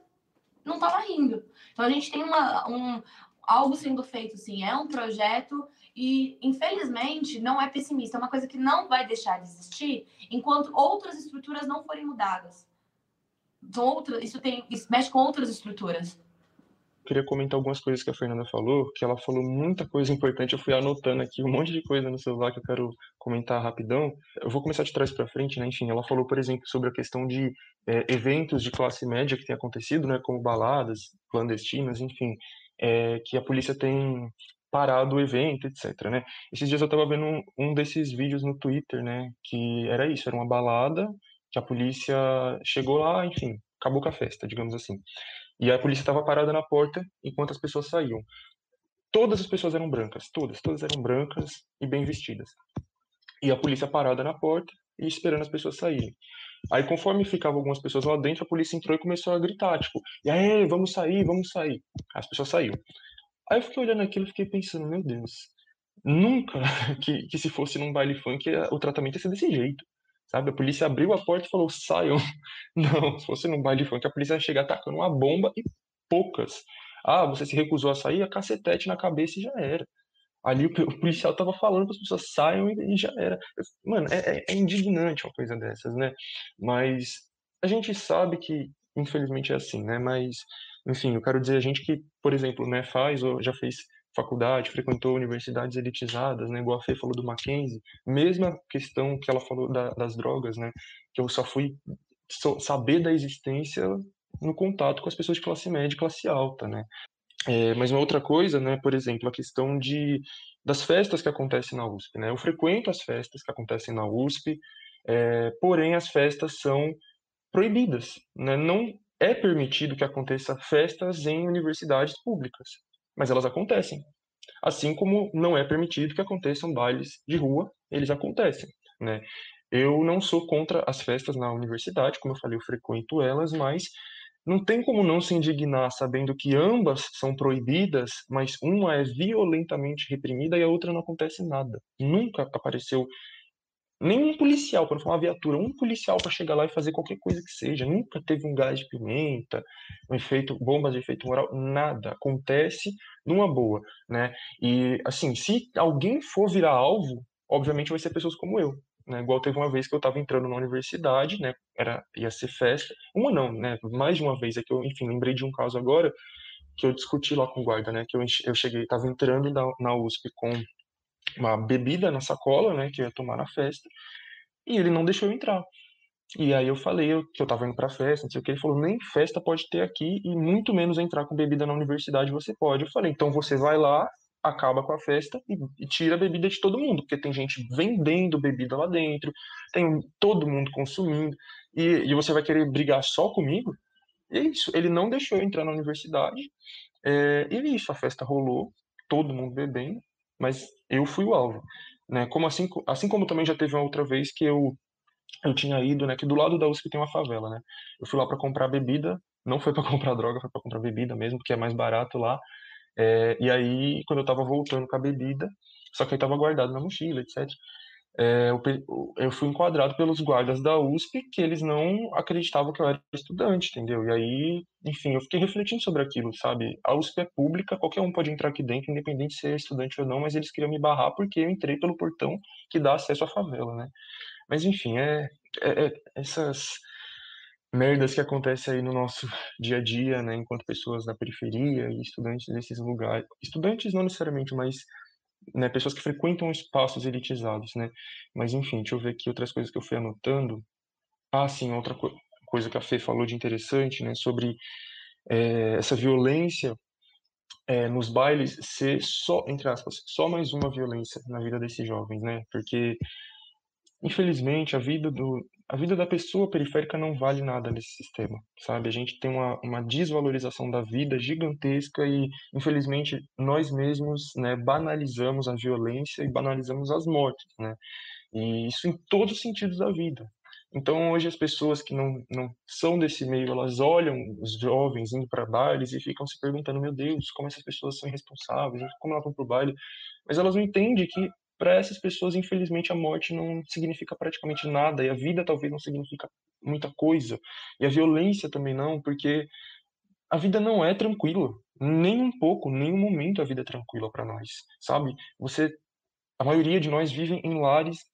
não estava indo. Então a gente tem uma, um, algo sendo feito, sim, é um projeto e, infelizmente, não é pessimista. É uma coisa que não vai deixar de existir enquanto outras estruturas não forem mudadas. Então, outra, isso, tem, isso mexe com outras estruturas. queria comentar algumas coisas que a Fernanda falou, que ela falou muita coisa importante. Eu fui anotando aqui um monte de coisa no celular que eu quero comentar rapidão. Eu vou começar de trás para frente, né? Enfim, ela falou, por exemplo, sobre a questão de é, eventos de classe média que tem acontecido, né? Como baladas clandestinas, enfim, é, que a polícia tem parado o evento, etc, né? Esses dias eu estava vendo um, um, desses vídeos no Twitter, né, que era isso, era uma balada que a polícia chegou lá, enfim, acabou com a festa, digamos assim. E a polícia estava parada na porta enquanto as pessoas saíam. Todas as pessoas eram brancas, todas, todas eram brancas e bem vestidas. E a polícia parada na porta e esperando as pessoas saírem. Aí, conforme ficavam algumas pessoas lá dentro, a polícia entrou e começou a gritar, tipo, e aí, vamos sair, vamos sair. As pessoas saíram. Aí eu fiquei olhando aquilo e fiquei pensando, meu Deus, nunca <laughs> que, que se fosse num baile funk o tratamento ia ser desse jeito. Sabe? A polícia abriu a porta e falou, saiam. <laughs> Não, se fosse num baile funk, a polícia ia chegar atacando uma bomba e poucas. Ah, você se recusou a sair, a cacetete na cabeça e já era. Ali o, <laughs> policial tava falando para as pessoas saiam e, e já era. Mano, é, é, é indignante uma coisa dessas, né? Mas a gente sabe que, infelizmente, é assim, né? Mas, enfim, eu quero dizer, a gente que, por exemplo, né, faz ou já fez faculdade, frequentou universidades elitizadas, né, igual a Fê falou do Mackenzie, mesma questão que ela falou da, das drogas, né, que eu só fui saber da existência no contato com as pessoas de classe média e classe alta, né. É, mas uma outra coisa, né, por exemplo, a questão de das festas que acontecem na USP, né, eu frequento as festas que acontecem na USP, é, porém as festas são proibidas, né, não é permitido que aconteça festas em universidades públicas, mas elas acontecem. Assim como não é permitido que aconteçam bailes de rua, eles acontecem, né? Eu não sou contra as festas na universidade, como eu falei, eu frequento elas, mas não tem como não se indignar sabendo que ambas são proibidas, mas uma é violentamente reprimida e a outra não acontece nada. Nunca apareceu Nenhum policial, quando for uma viatura, um policial para chegar lá e fazer qualquer coisa que seja. Nunca teve um gás de pimenta, um efeito, bombas de efeito moral, nada. Acontece numa boa, né? E, assim, se alguém for virar alvo, obviamente vai ser pessoas como eu. Né? Igual teve uma vez que eu estava entrando na universidade, né? Era, ia ser festa. Uma não, né? Mais de uma vez, é que eu, enfim, lembrei de um caso agora que eu discuti lá com o guarda, né? Que eu, eu cheguei, estava entrando na, na USP com uma bebida na sacola, né, que eu ia tomar na festa, e ele não deixou eu entrar. E aí eu falei que eu tava indo pra festa, não sei o que, ele falou, nem festa pode ter aqui, e muito menos entrar com bebida na universidade você pode. Eu falei, então você vai lá, acaba com a festa e, e tira a bebida de todo mundo, porque tem gente vendendo bebida lá dentro, tem todo mundo consumindo, e, e você vai querer brigar só comigo? E é isso, ele não deixou eu entrar na universidade, é, e isso, a festa rolou, todo mundo bebendo, mas eu fui o alvo, né? Como assim, assim como também já teve uma outra vez que eu eu tinha ido, né, que do lado da USP tem uma favela, né? Eu fui lá para comprar bebida, não foi para <laughs> comprar droga, foi para comprar bebida mesmo, porque é mais barato lá. É, e aí, quando eu tava voltando com a bebida, só que aí tava guardado na mochila, etc é, eu, fui enquadrado pelos guardas da USP que eles não acreditavam que eu era estudante, entendeu? E aí, enfim, eu fiquei refletindo sobre aquilo, sabe? A USP é pública, qualquer um pode entrar aqui dentro, independente de ser estudante ou não, mas eles queriam me barrar porque eu entrei pelo portão que dá acesso à favela, né? Mas enfim, é, é, é essas merdas que acontecem aí no nosso <laughs> dia a dia, né, enquanto pessoas da periferia e estudantes desses lugares, estudantes não necessariamente, mas né, pessoas que frequentam espaços elitizados, né? Mas enfim, deixa eu ver aqui outras coisas que eu fui anotando. Ah, sim, outra co coisa que a Fê falou de interessante, né, sobre é, essa violência é, nos bailes ser só, entre aspas, só mais uma violência na vida desses jovens, né? Porque infelizmente a vida do, a vida da pessoa periférica não vale nada nesse sistema, sabe? A gente tem uma, uma desvalorização da vida gigantesca e, infelizmente, nós mesmos né, banalizamos a violência e banalizamos as mortes, né? E isso em todos os sentidos da vida. Então, hoje, as pessoas que não, não são desse meio, elas olham os jovens indo para bailes e ficam se perguntando: meu Deus, como essas pessoas são irresponsáveis, como elas vão para o baile. Mas elas não entendem que para essas pessoas, infelizmente, a morte não significa praticamente nada e a vida talvez não significa muita coisa e a violência também não, porque a vida não é tranquila, nem um pouco, nem um momento a vida é tranquila para nós, sabe? Você, a maioria de nós vivem em lares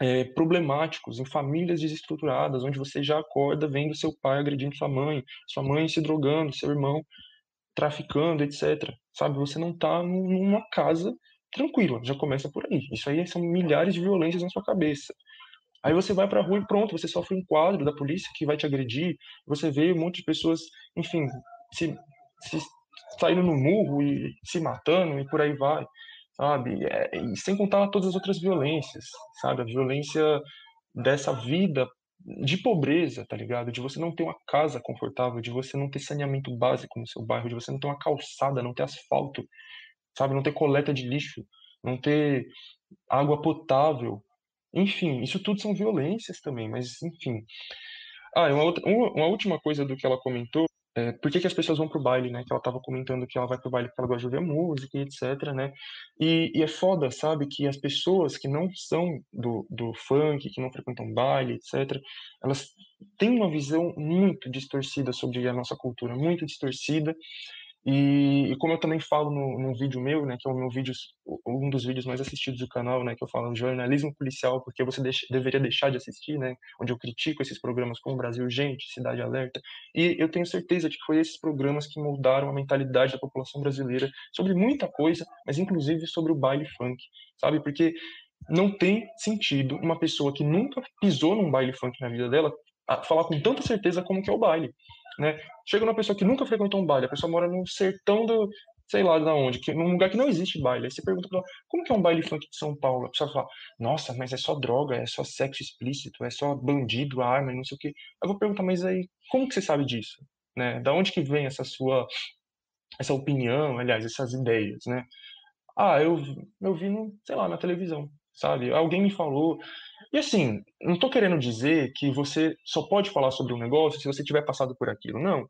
é, problemáticos, em famílias desestruturadas, onde você já acorda vendo seu pai agredindo sua mãe, sua mãe se drogando, seu irmão traficando, etc. Sabe? Você não está numa casa tranquila, já começa por aí. Isso aí são milhares de violências na sua cabeça. Aí você vai para rua e pronto, você sofre um quadro da polícia que vai te agredir, você vê um monte de pessoas, enfim, se, se saindo no murro e se matando e por aí vai, sabe? É, e sem contar todas as outras violências, sabe? A violência dessa vida de pobreza, tá ligado? De você não ter uma casa confortável, de você não ter saneamento básico no seu bairro, de você não ter uma calçada, não ter asfalto, sabe? Não ter coleta de lixo, não ter água potável. Enfim, isso tudo são violências também, mas enfim. Ah, uma, outra, uma, última coisa do que ela comentou, é, por que, que as pessoas vão pro baile, né? Que ela estava comentando que ela vai pro baile porque ela gosta de ouvir música e etc, né? E, e, é foda, sabe? Que as pessoas que não são do, do funk, que não frequentam baile, etc, elas têm uma visão muito distorcida sobre a nossa cultura, muito distorcida, E, e, como eu também falo no, no vídeo meu, né, que é o meu vídeo, um dos vídeos mais assistidos do canal, né, que eu falo jornalismo policial, porque você deveria deixar de assistir, né, onde eu critico esses programas como Brasil Gente, Cidade Alerta, e eu tenho certeza de que foi esses programas que moldaram a mentalidade da população brasileira sobre muita coisa, mas inclusive sobre o baile funk, sabe? Porque não tem sentido uma pessoa que nunca pisou num baile funk na vida dela falar com tanta certeza como que é o baile né? Chega uma pessoa que nunca frequentou um baile, a pessoa mora no sertão do, sei lá de onde, que, num lugar que não existe baile. Aí você pergunta pra ela, como que é um baile funk de São Paulo? A pessoa fala, nossa, mas é só droga, é só sexo explícito, é só bandido, arma, não sei o quê. Eu vou perguntar, mas aí, como que você sabe disso? Né? Da onde que vem essa sua, essa opinião, aliás, essas ideias, né? Ah, eu, eu vi, no, sei lá, na televisão, sabe? Alguém me falou, e assim, não estou querendo dizer que você só pode falar sobre um negócio se você tiver passado por aquilo, não.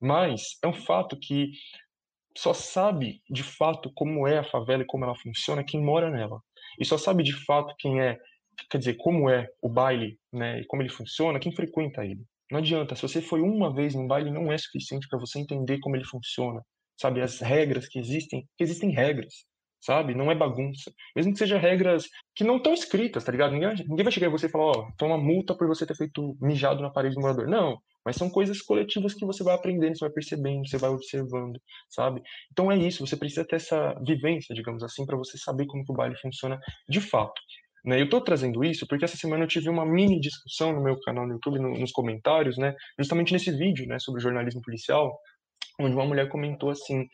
Mas é um fato que só sabe de fato como é a favela e como ela funciona quem mora nela. E só sabe de fato quem é, quer dizer, como é o baile, né, e como ele funciona, quem frequenta ele. Não adianta, se você foi uma vez num baile não é suficiente para você entender como ele funciona, sabe, as regras que existem, existem regras sabe? Não é bagunça. Mesmo que seja regras que não estão escritas, tá ligado? Ninguém, ninguém vai chegar você e falar, ó, oh, toma multa por você ter feito mijado na parede do morador. Não, mas são coisas coletivas que você vai aprendendo, você vai percebendo, você vai observando, sabe? Então é isso, você precisa ter essa vivência, digamos assim, para você saber como que o baile funciona de fato. Né, eu estou trazendo isso porque essa semana eu tive uma mini discussão no meu canal no YouTube, no, nos comentários, né, justamente nesse vídeo né, sobre jornalismo policial, onde uma mulher comentou assim: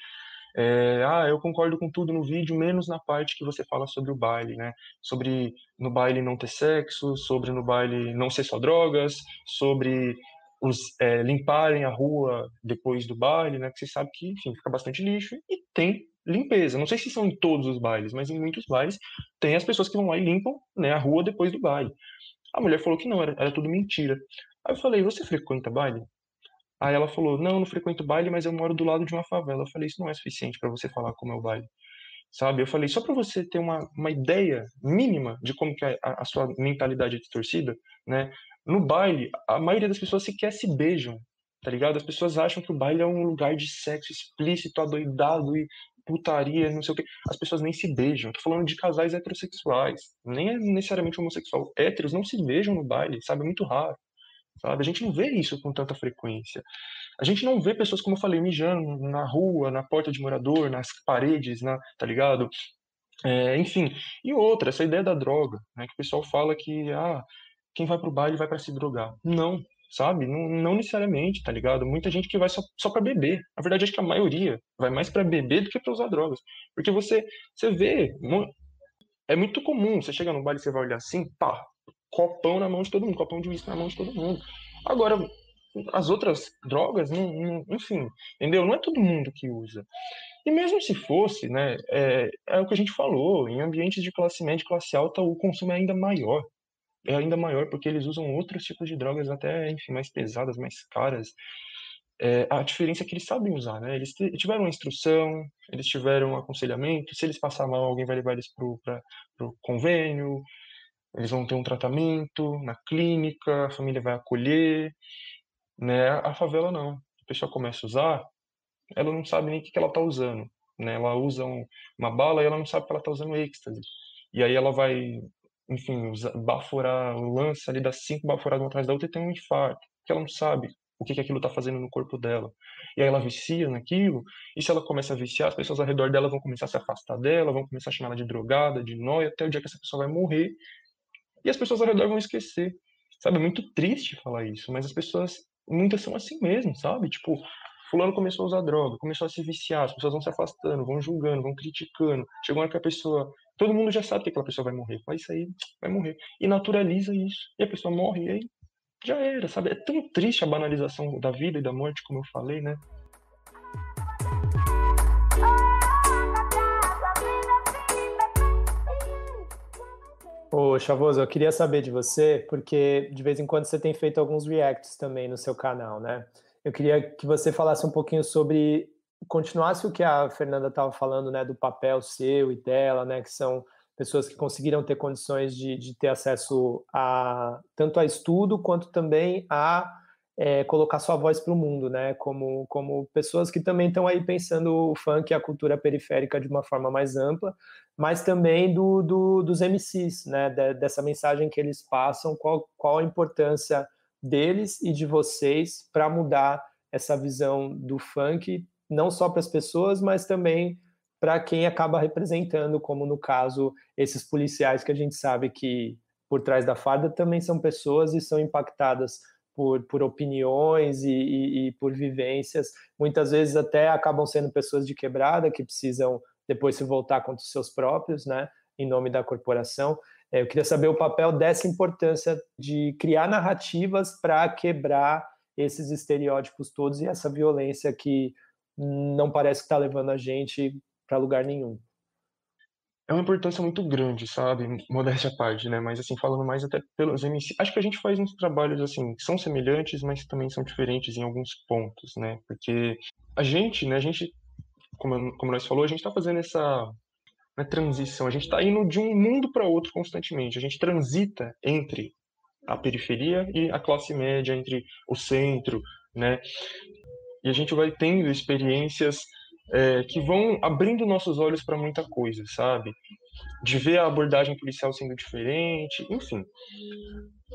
é, ah, eu concordo com tudo no vídeo, menos na parte que você fala sobre o baile, né? Sobre no baile não ter sexo, sobre no baile não ser só drogas, sobre os é, limparem a rua depois do baile, né? Que você sabe que, enfim, fica bastante lixo e tem limpeza. Não sei se são em todos os bailes, mas em muitos bailes tem as pessoas que vão lá e limpam né, a rua depois do baile. A mulher falou que não, era, era tudo mentira. Aí eu falei, você frequenta baile? Aí ela falou: Não, não frequento baile, mas eu moro do lado de uma favela. Eu falei: Isso não é suficiente para você falar como é o baile. Sabe? Eu falei: Só para você ter uma, uma ideia mínima de como que a, a sua mentalidade é distorcida, né? No baile, a maioria das pessoas sequer se beijam, tá ligado? As pessoas acham que o baile é um lugar de sexo explícito, adoidado e putaria, não sei o quê. As pessoas nem se beijam. Tô falando de casais heterossexuais, nem é necessariamente homossexual. Héteros não se beijam no baile, sabe? É muito raro sabe? A gente não vê isso com tanta frequência. A gente não vê pessoas, como eu falei, mijando na rua, na porta de morador, nas paredes, na, tá ligado? É, enfim, e outra, essa ideia da droga, né, que o pessoal fala que ah, quem vai pro baile vai para se drogar. Não, sabe? Não, não, necessariamente, tá ligado? Muita gente que vai só, só para beber. Na verdade, acho que a maioria vai mais para beber do que para usar drogas. Porque você, você vê, é muito comum, você chega no baile e você vai olhar assim, pá, copão na mão de todo mundo, copão de uísque na mão de todo mundo. Agora, as outras drogas, não, não, enfim, entendeu? Não é todo mundo que usa. E mesmo se fosse, né, é, é, o que a gente falou, em ambientes de classe média e classe alta, o consumo é ainda maior. É ainda maior porque eles usam outros tipos de drogas até, enfim, mais pesadas, mais caras. É, a diferença é que eles sabem usar, né? Eles tiveram uma instrução, eles tiveram um aconselhamento. Se eles passar mal, alguém vai levar eles para o convênio, eles vão ter um tratamento na clínica, a família vai acolher, né? A favela não. A pessoa começa a usar, ela não sabe nem o que, ela está usando, né? Ela usa um, uma bala e ela não sabe que ela está usando êxtase. E aí ela vai, enfim, usa, baforar, lança ali, dá cinco baforadas uma atrás da outra e tem um infarto, porque ela não sabe o que, que aquilo está fazendo no corpo dela. E aí ela vicia naquilo, e se ela começa a viciar, as pessoas ao redor dela vão começar a se afastar dela, vão começar a chamar ela de drogada, de nóia, até o dia que essa pessoa vai morrer, e as pessoas ao redor vão esquecer. Sabe, é muito triste falar isso, mas as pessoas, muitas são assim mesmo, sabe? Tipo, fulano começou a usar droga, começou a se viciar, as pessoas vão se afastando, vão julgando, vão criticando. Chegou uma hora que a pessoa, todo mundo já sabe que aquela pessoa vai morrer, mas isso aí vai morrer. E naturaliza isso. E a pessoa morre e aí já era, sabe? É tão triste a banalização da vida e da morte, como eu falei, né? Chavoso, eu queria saber de você, porque de vez em quando você tem feito alguns reacts também no seu canal, né? Eu queria que você falasse um pouquinho sobre, continuasse o que a Fernanda estava falando, né, do papel seu e dela, né, que são pessoas que conseguiram ter condições de, de ter acesso a tanto a estudo quanto também a é, colocar sua voz para o mundo, né? Como, como pessoas que também estão aí pensando o funk e a cultura periférica de uma forma mais ampla, mas também do, do dos MCs, né? De, dessa mensagem que eles passam, qual, qual a importância deles e de vocês para mudar essa visão do funk, não só para as pessoas, mas também para quem acaba representando, como no caso esses policiais que a gente sabe que por trás da farda também são pessoas e são impactadas por, por opiniões e, e, e, por vivências, muitas vezes até acabam sendo pessoas de quebrada que precisam depois se voltar contra os seus próprios, né, em nome da corporação. É, eu queria saber o papel dessa importância de criar narrativas para quebrar esses estereótipos todos e essa violência que não parece que está levando a gente para lugar nenhum é uma importância muito grande, sabe? Modéstia à parte, né? Mas, assim, falando mais até pelos MC, acho que a gente faz uns trabalhos, assim, que são semelhantes, mas também são diferentes em alguns pontos, né? Porque a gente, né, a gente, como, como nós falou, a gente está fazendo essa né, transição, a gente está indo de um mundo para outro constantemente, a gente transita entre a periferia e a classe média, entre o centro, né? E a gente vai tendo experiências é, que vão abrindo nossos olhos para muita coisa, sabe? De ver a abordagem policial sendo diferente, enfim.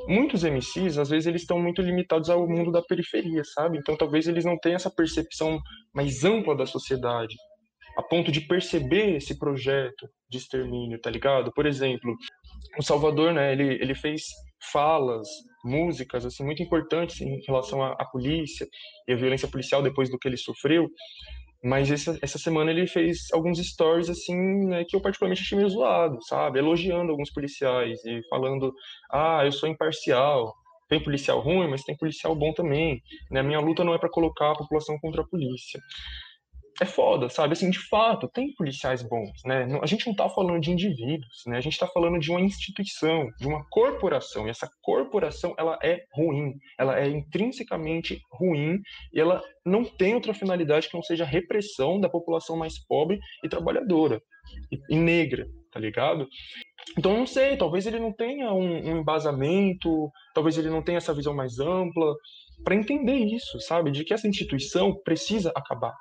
Muitos MCs, às vezes, eles estão muito limitados ao mundo da periferia, sabe? Então, talvez eles não tenham essa percepção mais ampla da sociedade, a ponto de perceber esse projeto de extermínio, tá ligado? Por exemplo, o Salvador, né, ele, ele fez falas, músicas, assim, muito importantes em relação à, à polícia e à violência policial depois do que ele sofreu, mas essa, essa semana ele fez alguns stories, assim, né, que eu particularmente achei meio zoado, sabe? Elogiando alguns policiais e falando, ah, eu sou imparcial. Tem policial ruim, mas tem policial bom também. Né? Minha luta não é para colocar a população contra a polícia é foda, sabe? Assim, de fato, tem policiais bons, né? A gente não tá falando de indivíduos, né? A gente tá falando de uma instituição, de uma corporação, e essa corporação, ela é ruim, ela é intrinsecamente ruim, e ela não tem outra finalidade que não seja a repressão da população mais pobre e trabalhadora, e, negra, tá ligado? Então, não sei, talvez ele não tenha um, um embasamento, talvez ele não tenha essa visão mais ampla, para entender isso, sabe? De que essa instituição precisa acabar,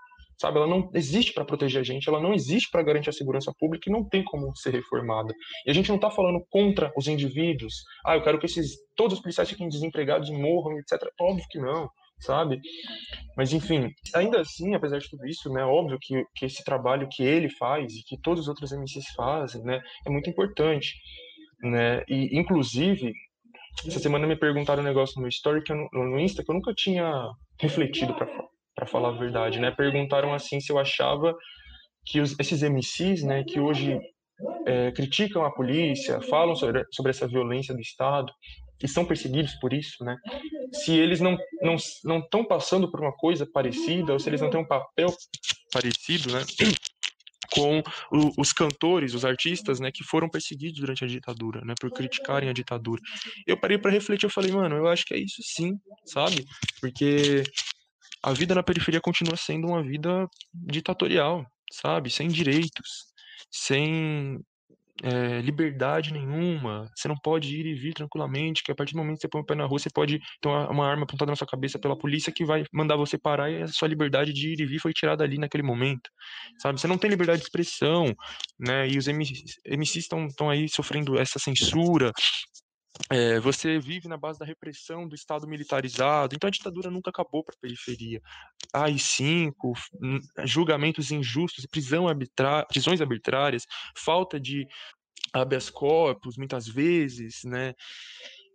sabe? Ela não existe para proteger a gente, ela não existe para garantir a segurança pública e não tem como ser reformada. E a gente não está falando contra os indivíduos. Ah, eu quero que esses todos os policiais fiquem desempregados e morram, etc. Óbvio que não, sabe? Mas enfim, ainda assim, apesar de tudo isso, né, óbvio que, que esse trabalho que ele faz e que todos os outros MCs fazem, né, é muito importante, né? E inclusive essa semana me perguntaram um negócio no story que eu, no Insta que eu nunca tinha refletido para para falar a verdade, né? Perguntaram assim se eu achava que os, esses MCs, né, que hoje é, criticam a polícia, falam sobre, sobre essa violência do Estado e são perseguidos por isso, né? Se eles não não não estão passando por uma coisa parecida ou se eles não têm um papel parecido, né? <clears throat> com os cantores, os artistas, né, que foram perseguidos durante a ditadura, né, por criticarem a ditadura. Eu parei para refletir, eu falei, mano, eu acho que é isso sim, sabe? Porque a vida na periferia continua sendo uma vida ditatorial, sabe? Sem direitos, sem é, liberdade nenhuma. Você não pode ir e vir tranquilamente, que a partir do momento que você põe o pé na rua, você pode ter uma, arma apontada na sua cabeça pela polícia que vai mandar você parar e a sua liberdade de ir e vir foi tirada ali naquele momento, sabe? Você não tem liberdade de expressão, né? E os MCs estão aí sofrendo essa censura, é, você vive na base da repressão do Estado militarizado, então a ditadura nunca acabou para a periferia. AI-5, julgamentos injustos, prisão arbitra prisões arbitrárias, falta de habeas corpus, muitas vezes, né?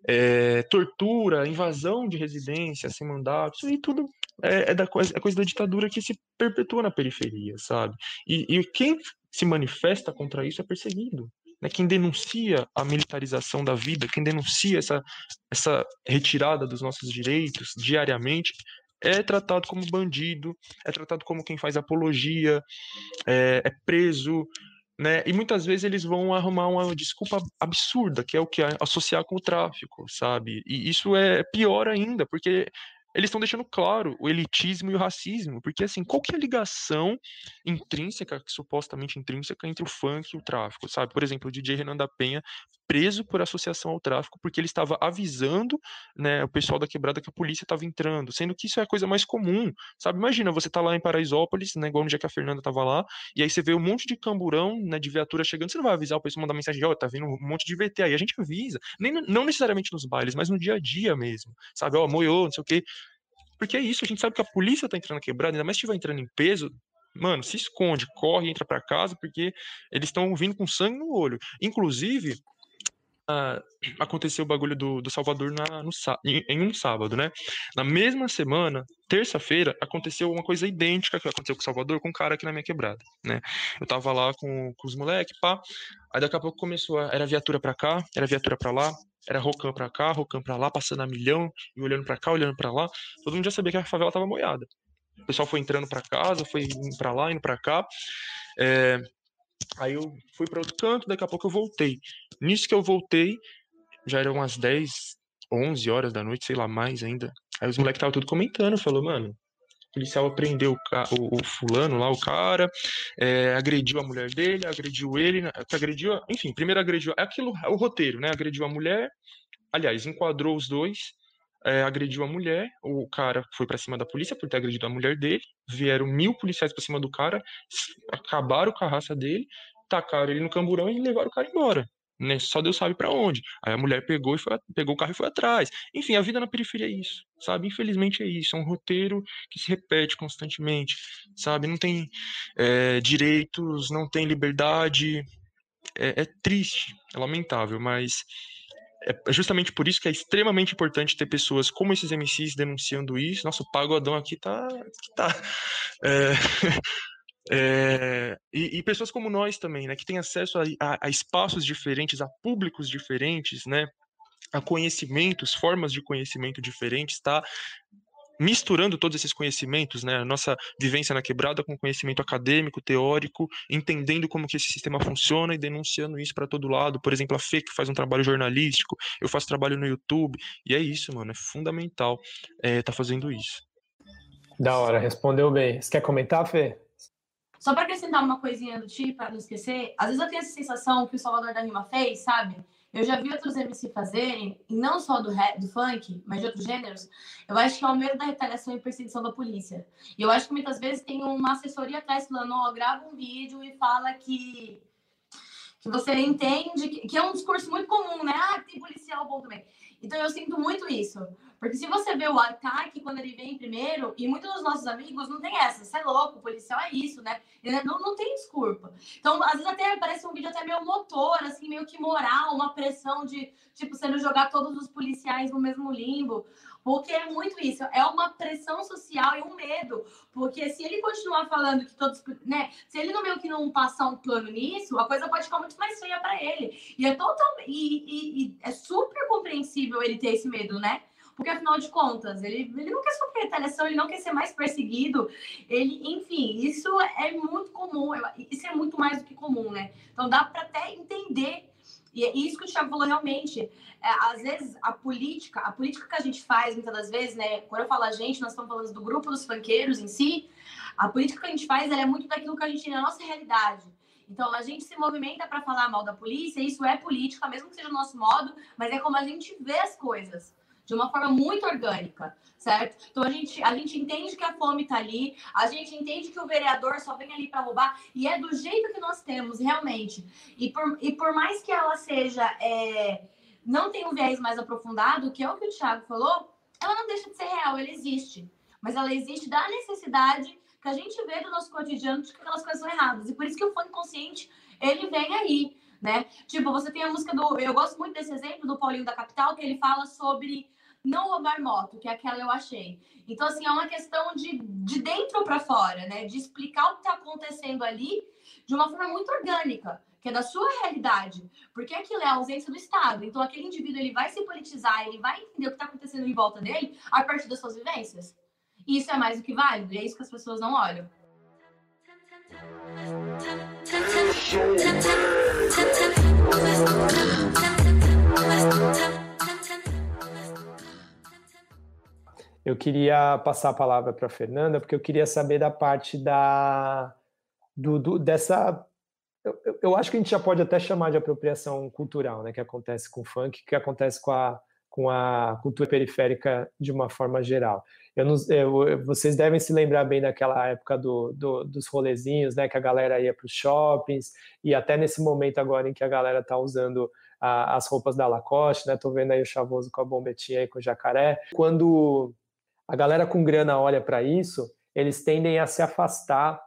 É, tortura, invasão de residência sem mandato, isso aí tudo é, é, da coisa, é coisa da ditadura que se perpetua na periferia, sabe? E, e quem se manifesta contra isso é perseguido. Né? Quem denuncia a militarização da vida, quem denuncia essa, essa retirada dos nossos direitos diariamente, é tratado como bandido, é tratado como quem faz apologia, é, é preso, né? E muitas vezes eles vão arrumar uma desculpa absurda, que é o que associar com o tráfico, sabe? E isso é pior ainda, porque eles estão deixando claro o elitismo e o racismo, porque assim, qual que é a ligação intrínseca, supostamente intrínseca, entre o funk e o tráfico, sabe? Por exemplo, o DJ Renan da Penha preso por associação ao tráfico porque ele estava avisando né, o pessoal da quebrada que a polícia estava entrando, sendo que isso é a coisa mais comum, sabe? Imagina, você tá lá em Paraisópolis, né, igual no dia que a Fernanda estava lá, e aí você vê um monte de camburão, né, de viatura chegando, você não vai avisar o pessoal, mandar mensagem ó, oh, tá vindo um monte de VT aí, a gente avisa, nem, não necessariamente nos bailes, mas no dia a dia mesmo, sabe? Ó, oh, moiou, não sei o quê. Porque é isso, a gente sabe que a polícia tá entrando na quebrada, ainda mais se estiver entrando em peso, mano, se esconde, corre, entra para casa, porque eles estão vindo com sangue no olho. Inclusive, aconteceu o bagulho do, do Salvador na, no, em, em, um sábado, né? Na mesma semana, terça-feira, aconteceu uma coisa idêntica que aconteceu com o Salvador com um cara aqui na minha quebrada, né? Eu tava lá com, com os moleques, pá, aí daqui a pouco começou, a, era viatura pra cá, era viatura pra lá, era Rocan pra cá, Rocan pra lá, passando a milhão, e olhando pra cá, olhando pra lá, todo mundo já sabia que a favela tava moiada. O pessoal foi entrando para casa, foi indo para lá, indo para cá. É, aí eu fui para outro canto, daqui a pouco eu voltei. Nisso que eu voltei, já eram umas 10, 11 horas da noite, sei lá, mais ainda. Aí os moleques estavam tudo comentando, falou, mano, o policial prendeu o, o, o fulano lá, o cara, é, agrediu a mulher dele, agrediu ele, né, agrediu, enfim, primeiro agrediu, é aquilo, é o roteiro, né, agrediu a mulher, aliás, enquadrou os dois, é, agrediu a mulher, o cara foi para cima da polícia por ter agredido a mulher dele, vieram mil policiais para cima do cara, acabaram com a raça dele, tacaram ele no camburão e levaram o cara embora. Né? Só Deus sabe para onde. Aí a mulher pegou e foi, pegou o carro e foi atrás. Enfim, a vida na periferia é isso, sabe? Infelizmente é isso. É um roteiro que se repete constantemente, sabe? Não tem é, direitos, não tem liberdade. É, é triste, é lamentável, mas é justamente por isso que é extremamente importante ter pessoas como esses MCs denunciando isso. Nossa, o pagodão aqui tá. tá é, <laughs> é, e, e, pessoas como nós também, né, que têm acesso a, a, a espaços diferentes, a públicos diferentes, né, a conhecimentos, formas de conhecimento diferentes, tá? Misturando todos esses conhecimentos, né, a nossa vivência na quebrada com conhecimento acadêmico, teórico, entendendo como que esse sistema funciona e denunciando isso para todo lado. Por exemplo, a Fê que faz um trabalho jornalístico, eu faço trabalho no YouTube, e é isso, mano, é fundamental é, tá fazendo isso. Da hora, respondeu bem. Você quer comentar, Fê? Só para acrescentar uma coisinha do tipo, para não esquecer, às vezes eu tenho essa sensação que o Salvador da Rima fez, sabe? Eu já vi outros MC fazerem, e não só do, rap, do funk, mas de outros gêneros. Eu acho que é o medo da retaliação e perseguição da polícia. E eu acho que muitas vezes tem uma assessoria atrás falando: ó, grava um vídeo e fala que, que você entende, que, que é um discurso muito comum, né? Ah, tem policial bom também. Então eu sinto muito isso. Porque se você vê o ataque quando ele vem primeiro, e muitos dos nossos amigos não tem essa, você é louco, o policial é isso, né? Não, não tem desculpa. Então, às vezes até aparece um vídeo até meio motor, assim, meio que moral, uma pressão de, tipo, sendo jogar todos os policiais no mesmo limbo. Porque é muito isso, é uma pressão social e um medo. Porque se ele continuar falando que todos, né? Se ele não meio que não passar um plano nisso, a coisa pode ficar muito mais feia para ele. E é totalmente. E, e, é super compreensível ele ter esse medo, né? Porque afinal de contas, ele, ele não quer sofrer retaliação, ele não quer ser mais perseguido. Ele, enfim, isso é muito comum, isso é muito mais do que comum, né? Então dá para até entender e é isso que o Thiago falou realmente. É, às vezes, a política, a política que a gente faz, muitas das vezes, né? Quando eu falo a gente, nós estamos falando do grupo dos funkeiros em si. A política que a gente faz, é muito daquilo que a gente tem na nossa realidade. Então, a gente se movimenta para falar mal da polícia, isso é política, mesmo que seja o nosso modo, mas é como a gente vê as coisas de uma forma muito orgânica, certo? Então a gente, a gente entende que a fome está ali, a gente entende que o vereador só vem ali para roubar, e é do jeito que nós temos, realmente. E por, e por mais que ela seja. É, não tem um viés mais aprofundado, que é o que o Thiago falou, ela não deixa de ser real, ela existe. Mas ela existe da necessidade que a gente vê do nosso cotidiano de que aquelas coisas são erradas. E por isso que o fã inconsciente, ele vem aí, né? Tipo, você tem a música do... Eu gosto muito desse exemplo do Paulinho da Capital, que ele fala sobre não roubar moto, que é aquela eu achei. Então, assim, é uma questão de, de dentro para fora, né? De explicar o que está acontecendo ali de uma forma muito orgânica, que é da sua realidade. Porque aquilo é a ausência do Estado. Então, aquele indivíduo, ele vai se politizar, ele vai entender o que está acontecendo em volta dele a partir das suas vivências. E isso é mais do que válido, e é isso que as pessoas não olham. Eu queria passar a palavra para a Fernanda, porque eu queria saber da parte da do, do, dessa eu, eu, acho que a gente já pode até chamar de apropriação cultural, né, que acontece com o funk, que acontece com a, com a cultura periférica de uma forma geral. Eu não, eu, vocês devem se lembrar bem daquela época do, do, dos rolezinhos, né, que a galera ia para os shoppings, e até nesse momento agora em que a galera está usando a, as roupas da Lacoste, né, tô vendo aí o Chavoso com a bombetinha e com o jacaré. Quando a galera com grana olha para isso, eles tendem a se afastar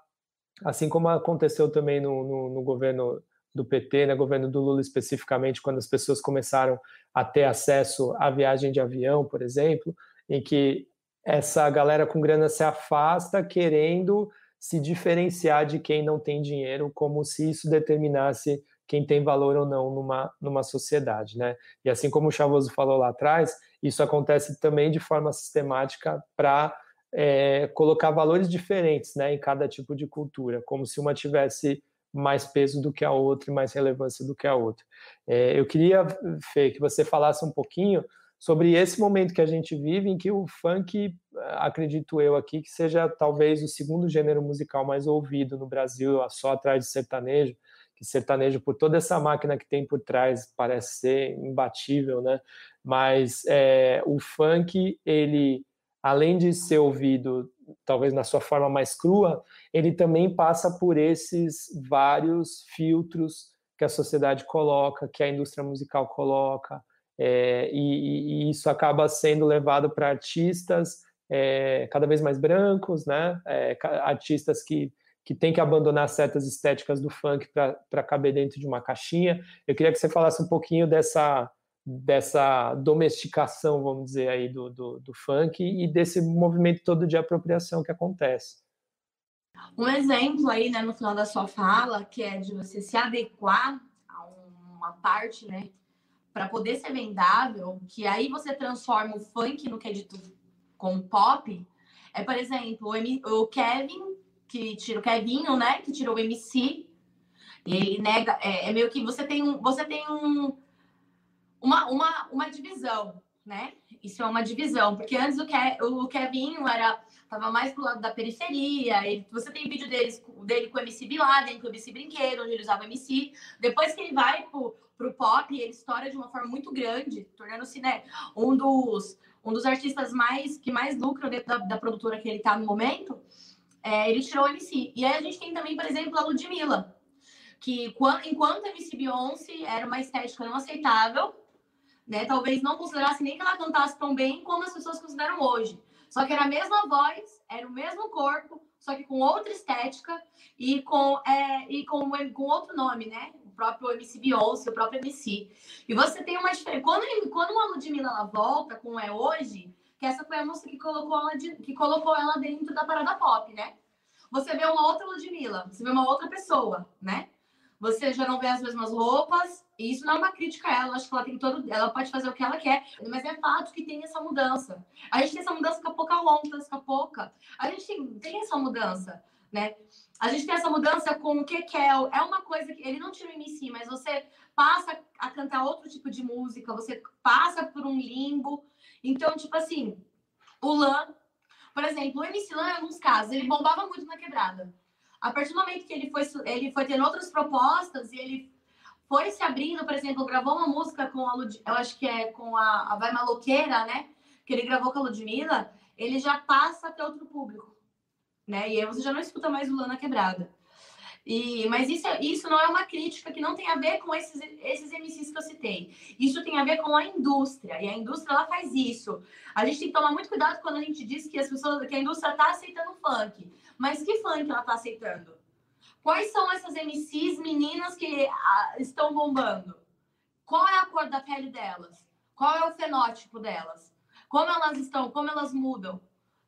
assim como aconteceu também no, no, no governo do PT, no né, governo do Lula especificamente, quando as pessoas começaram a ter acesso à viagem de avião, por exemplo, em que essa galera com grana se afasta querendo se diferenciar de quem não tem dinheiro, como se isso determinasse quem tem valor ou não numa, numa sociedade, né? E assim como o Chavoso falou lá atrás, isso acontece também de forma sistemática para é, colocar valores diferentes né, em cada tipo de cultura, como se uma tivesse mais peso do que a outra e mais relevância do que a outra. É, eu queria, Fê, que você falasse um pouquinho sobre esse momento que a gente vive, em que o funk, acredito eu aqui, que seja talvez o segundo gênero musical mais ouvido no Brasil, só atrás de sertanejo, que sertanejo, por toda essa máquina que tem por trás, parece ser imbatível, né? Mas é, o funk, ele além de ser ouvido talvez na sua forma mais crua, ele também passa por esses vários filtros que a sociedade coloca, que a indústria musical coloca, é, e, e, isso acaba sendo levado para artistas é, cada vez mais brancos, né? É, artistas que, que têm que abandonar certas estéticas do funk para caber dentro de uma caixinha. Eu queria que você falasse um pouquinho dessa dessa domesticação, vamos dizer aí, do, do, do, funk e desse movimento todo de apropriação que acontece. Um exemplo aí, né, no final da sua fala, que é de você se adequar a uma parte, né, para poder ser vendável, que aí você transforma o funk no que é dito com pop, é, por exemplo, o, M, o Kevin, que tira o Kevinho, né, que tirou o MC, ele nega, é, é meio que você tem um, você tem um uma, uma, uma divisão, né? Isso é uma divisão, porque antes o, Ke, o Kevin era tava mais pro lado da periferia. Ele, você tem vídeo deles, dele com o MC Bin Laden, com o MC Brinquedo, onde ele usava MC. Depois que ele vai pro, pro pop, ele estoura de uma forma muito grande, tornando-se né, um dos um dos artistas mais que mais lucram dentro da, da produtora que ele tá no momento. É, ele tirou o MC. E aí a gente tem também, por exemplo, a Ludmilla, que enquanto a MC Beyoncé era uma estética não aceitável, né? Talvez não considerasse nem que ela cantasse tão bem como as pessoas consideram hoje. Só que era a mesma voz, era o mesmo corpo, só que com outra estética e com, é, e com, com outro nome, né? O próprio MC Beyoncé, o próprio MC. E você tem uma diferença. Quando, quando uma Ludmilla ela volta, como é hoje, que essa foi a música que colocou ela, de, que colocou ela dentro da parada pop, né? Você vê uma outra Ludmilla, você vê uma outra pessoa, né? Você já não vê as mesmas roupas, e isso não é uma crítica a ela, acho que ela tem todo. Ela pode fazer o que ela quer, mas é fato que tem essa mudança. A gente tem essa mudança com a Pocahontas, com a. A gente tem, tem essa mudança, né? A gente tem essa mudança com o Kekel. É uma coisa que ele não tira o MC, mas você passa a cantar outro tipo de música, você passa por um limbo. Então, tipo assim, o Lan, por exemplo, o MC Lan, em alguns casos, ele bombava muito na quebrada. A partir do momento que ele foi, ele foi tendo outras propostas e ele foi se abrindo, por exemplo, gravou uma música com a Lud... eu acho que é com a, a Vai Maloqueira, né? Que ele gravou com a Ludmilla, ele já passa a ter outro público, né? E aí você já não escuta mais o Lana Quebrada. E, mas isso, é, isso não é uma crítica que não tem a ver com esses, esses MCs que eu citei. Isso tem a ver com a indústria. E a indústria ela faz isso. A gente tem que tomar muito cuidado quando a gente diz que as pessoas, que a indústria está aceitando funk. Mas que funk ela está aceitando? Quais são essas MCs meninas que ah, estão bombando? Qual é a cor da pele delas? Qual é o fenótipo delas? Como elas estão? Como elas mudam?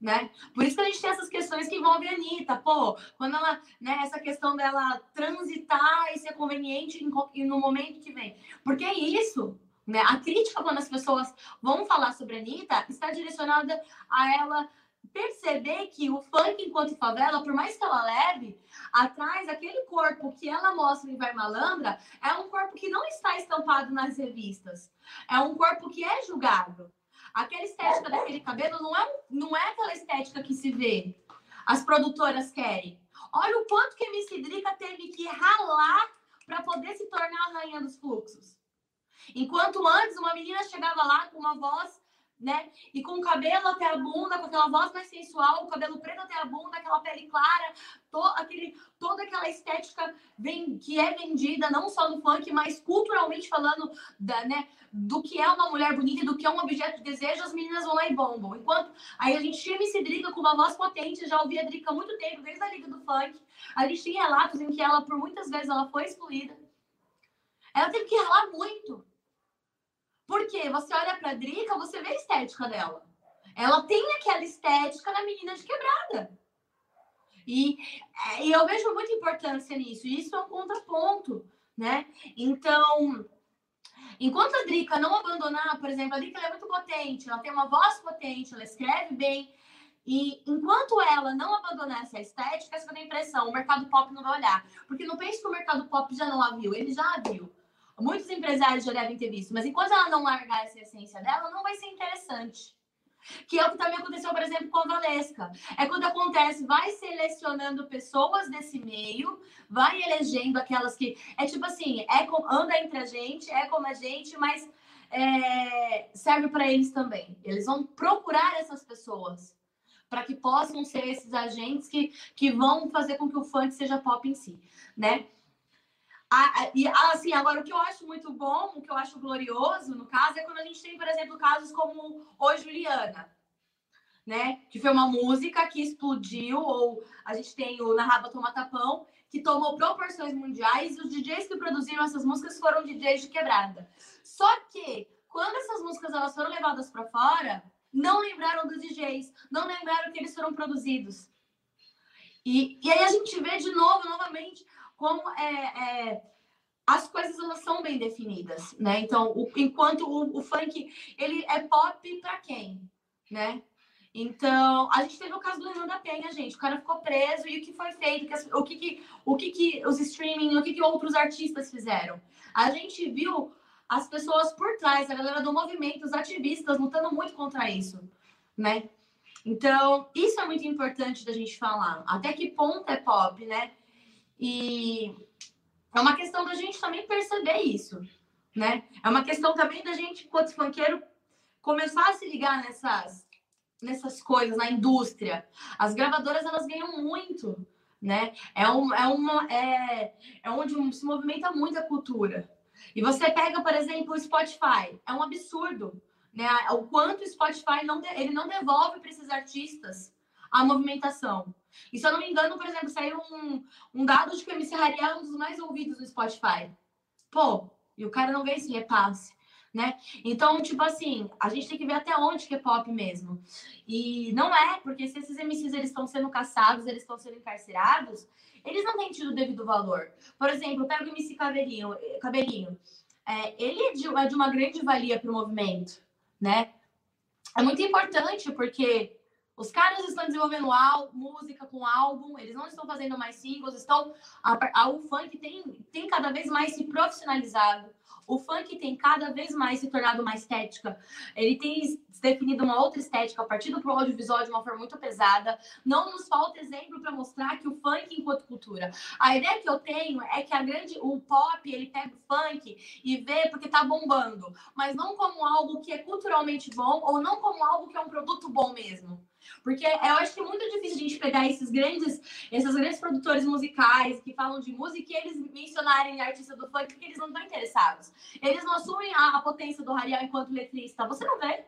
Né? Por isso que a gente tem essas questões que envolvem a Anitta, pô, quando ela, né, essa questão dela transitar e ser conveniente em, no momento que vem. Porque é isso, né? A crítica, quando as pessoas vão falar sobre a Anitta, está direcionada a ela perceber que o funk enquanto favela, por mais que ela leve, atrás aquele corpo que ela mostra em Vai Malandra, é um corpo que não está estampado nas revistas. É um corpo que é julgado. Aquela estética daquele cabelo não é, não é aquela estética que se vê. As produtoras querem. Olha o quanto que a MC Drica teve que ralar para poder se tornar a rainha dos fluxos. Enquanto antes uma menina chegava lá com uma voz né? E com o cabelo até a bunda, com aquela voz mais sensual, o cabelo preto até a bunda, aquela pele clara, to, aquele, toda aquela estética vem, que é vendida não só no funk, mas culturalmente falando da, né, do que é uma mulher bonita e do que é um objeto de desejo, as meninas vão lá e bombam. Enquanto aí a gente chama esse Drica com uma voz potente, já ouvi a Drica há muito tempo, desde a Liga do Funk. A gente tem relatos em que ela, por muitas vezes, ela foi excluída. Ela teve que ralar muito porque você olha pra Drica, você vê a estética dela. Ela tem aquela estética na menina de quebrada. E, e eu vejo muita importância nisso. E isso é um contraponto, né? Então, enquanto a Drica não abandonar, por exemplo, a Drica é muito potente, ela tem uma voz potente, ela escreve bem. E enquanto ela não abandonar essa estética, essa tem a impressão, o mercado pop não vai olhar. Porque não pense que o mercado pop já não a viu, ele já a viu muitos empresários já devem ter visto, mas enquanto ela não largar essa essência dela, não vai ser interessante. Que é o que também aconteceu, por exemplo, com a Valesca. É quando acontece, vai selecionando pessoas desse meio, vai elegendo aquelas que. É tipo assim, é com, anda entre a gente, é como a gente, mas é, serve para eles também. Eles vão procurar essas pessoas para que possam ser esses agentes que, que vão fazer com que o funk seja pop em si, né? E assim, agora o que eu acho muito bom, o que eu acho glorioso, no caso, é quando a gente tem, por exemplo, casos como O Juliana, né? Que foi uma música que explodiu, ou a gente tem o Na Raba Toma Tapão, que tomou proporções mundiais, e os DJs que produziram essas músicas foram DJs de quebrada. Só que, quando essas músicas elas foram levadas para fora, não lembraram dos DJs, não lembraram que eles foram produzidos. E, e aí a gente vê de novo, novamente, como é, é, as coisas elas são bem definidas, né? Então, o, enquanto o, o, funk ele é pop para quem, né? Então, a gente teve o caso do Renan da Penha, gente. O cara ficou preso e o que foi feito, o que, que o que, que os streaming, o que, que outros artistas fizeram. A gente viu as pessoas por trás, a galera do movimento, os ativistas lutando muito contra isso, né? Então, isso é muito importante da gente falar. Até que ponto é pop, né? E é uma questão da gente também perceber isso, né? É uma questão também da gente, enquanto funkeiro, começar a se ligar nessas, nessas coisas, na indústria. As gravadoras, elas ganham muito, né? É, um, é, uma, é, é onde se movimenta muito a cultura. E você pega, por exemplo, o Spotify. É um absurdo, né? O quanto o Spotify não, ele não devolve para esses artistas a movimentação. E se eu não me engano, por exemplo, saiu um, um dado de que o MC Hariel é um dos mais ouvidos no Spotify. Pô, e o cara não vê esse repasse, né? Então, tipo assim, a gente tem que ver até onde que é pop mesmo. E não é, porque se esses MCs eles estão sendo caçados, eles estão sendo encarcerados, eles não têm tido o devido valor. Por exemplo, pega o MC Cabelinho, Cabelinho. É, ele é de, é de uma grande valia para o movimento, né? É muito importante porque os caras estão desenvolvendo música com álbum, eles não estão fazendo mais singles, estão. A, a, o funk tem, tem cada vez mais se profissionalizado. O funk tem cada vez mais se tornado uma estética. Ele tem definido uma outra estética a partir do audiovisual de uma forma muito pesada. Não nos falta exemplo para mostrar que o funk enquanto cultura. A ideia que eu tenho é que a grande o pop, ele pega o funk e vê porque tá bombando, mas não como algo que é culturalmente bom ou não como algo que é um produto bom mesmo. Porque eu acho que é muito difícil a gente pegar esses grandes, esses grandes produtores musicais que falam de música e eles mencionarem artista do funk porque eles não estão interessados. Eles não assumem a, a potência do Rariel enquanto letrista. Você não vê.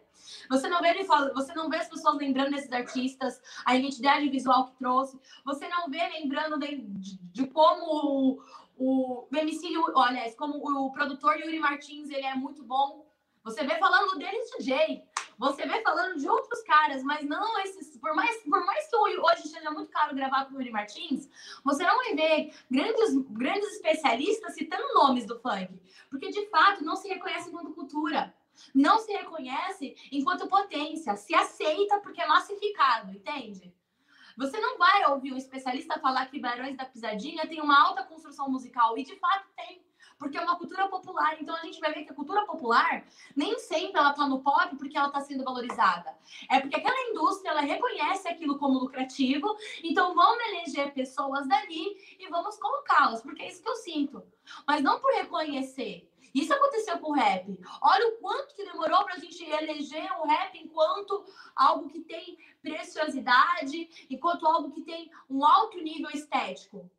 Você não vê ele fala, você não vê as pessoas lembrando desses artistas, a identidade visual que trouxe. Você não vê lembrando de, de, de como o, o MC, olha, como o produtor Yuri Martins, ele é muito bom. Você vê falando dele DJ. Você vê falando de outros caras, mas não esses. Por mais, por mais que hoje seja muito caro gravar com o Yuri Martins, você não vai ver grandes, grandes especialistas citando nomes do funk. Porque, de fato, não se reconhece enquanto cultura. Não se reconhece enquanto potência. Se aceita porque é massificado, entende? Você não vai ouvir um especialista falar que Barões da Pisadinha tem uma alta construção musical. E, de fato, tem porque é uma cultura popular. Então a gente vai ver que a cultura popular nem sempre ela tá no pop porque ela está sendo valorizada. É porque aquela indústria ela reconhece aquilo como lucrativo, então vamos eleger pessoas dali e vamos colocá-las, porque é isso que eu sinto. Mas não por reconhecer. Isso aconteceu com o rap. Olha o quanto que demorou para a gente eleger o rap enquanto algo que tem preciosidade, enquanto algo que tem um alto nível estético.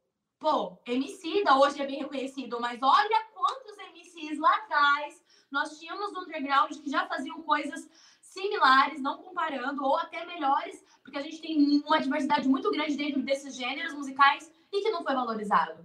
Pô, MC da hoje é bem reconhecido, mas olha quantos MCs lá atrás nós tínhamos no underground que já faziam coisas similares, não comparando, ou até melhores, porque a gente tem uma diversidade muito grande dentro desses gêneros musicais e que não foi valorizado.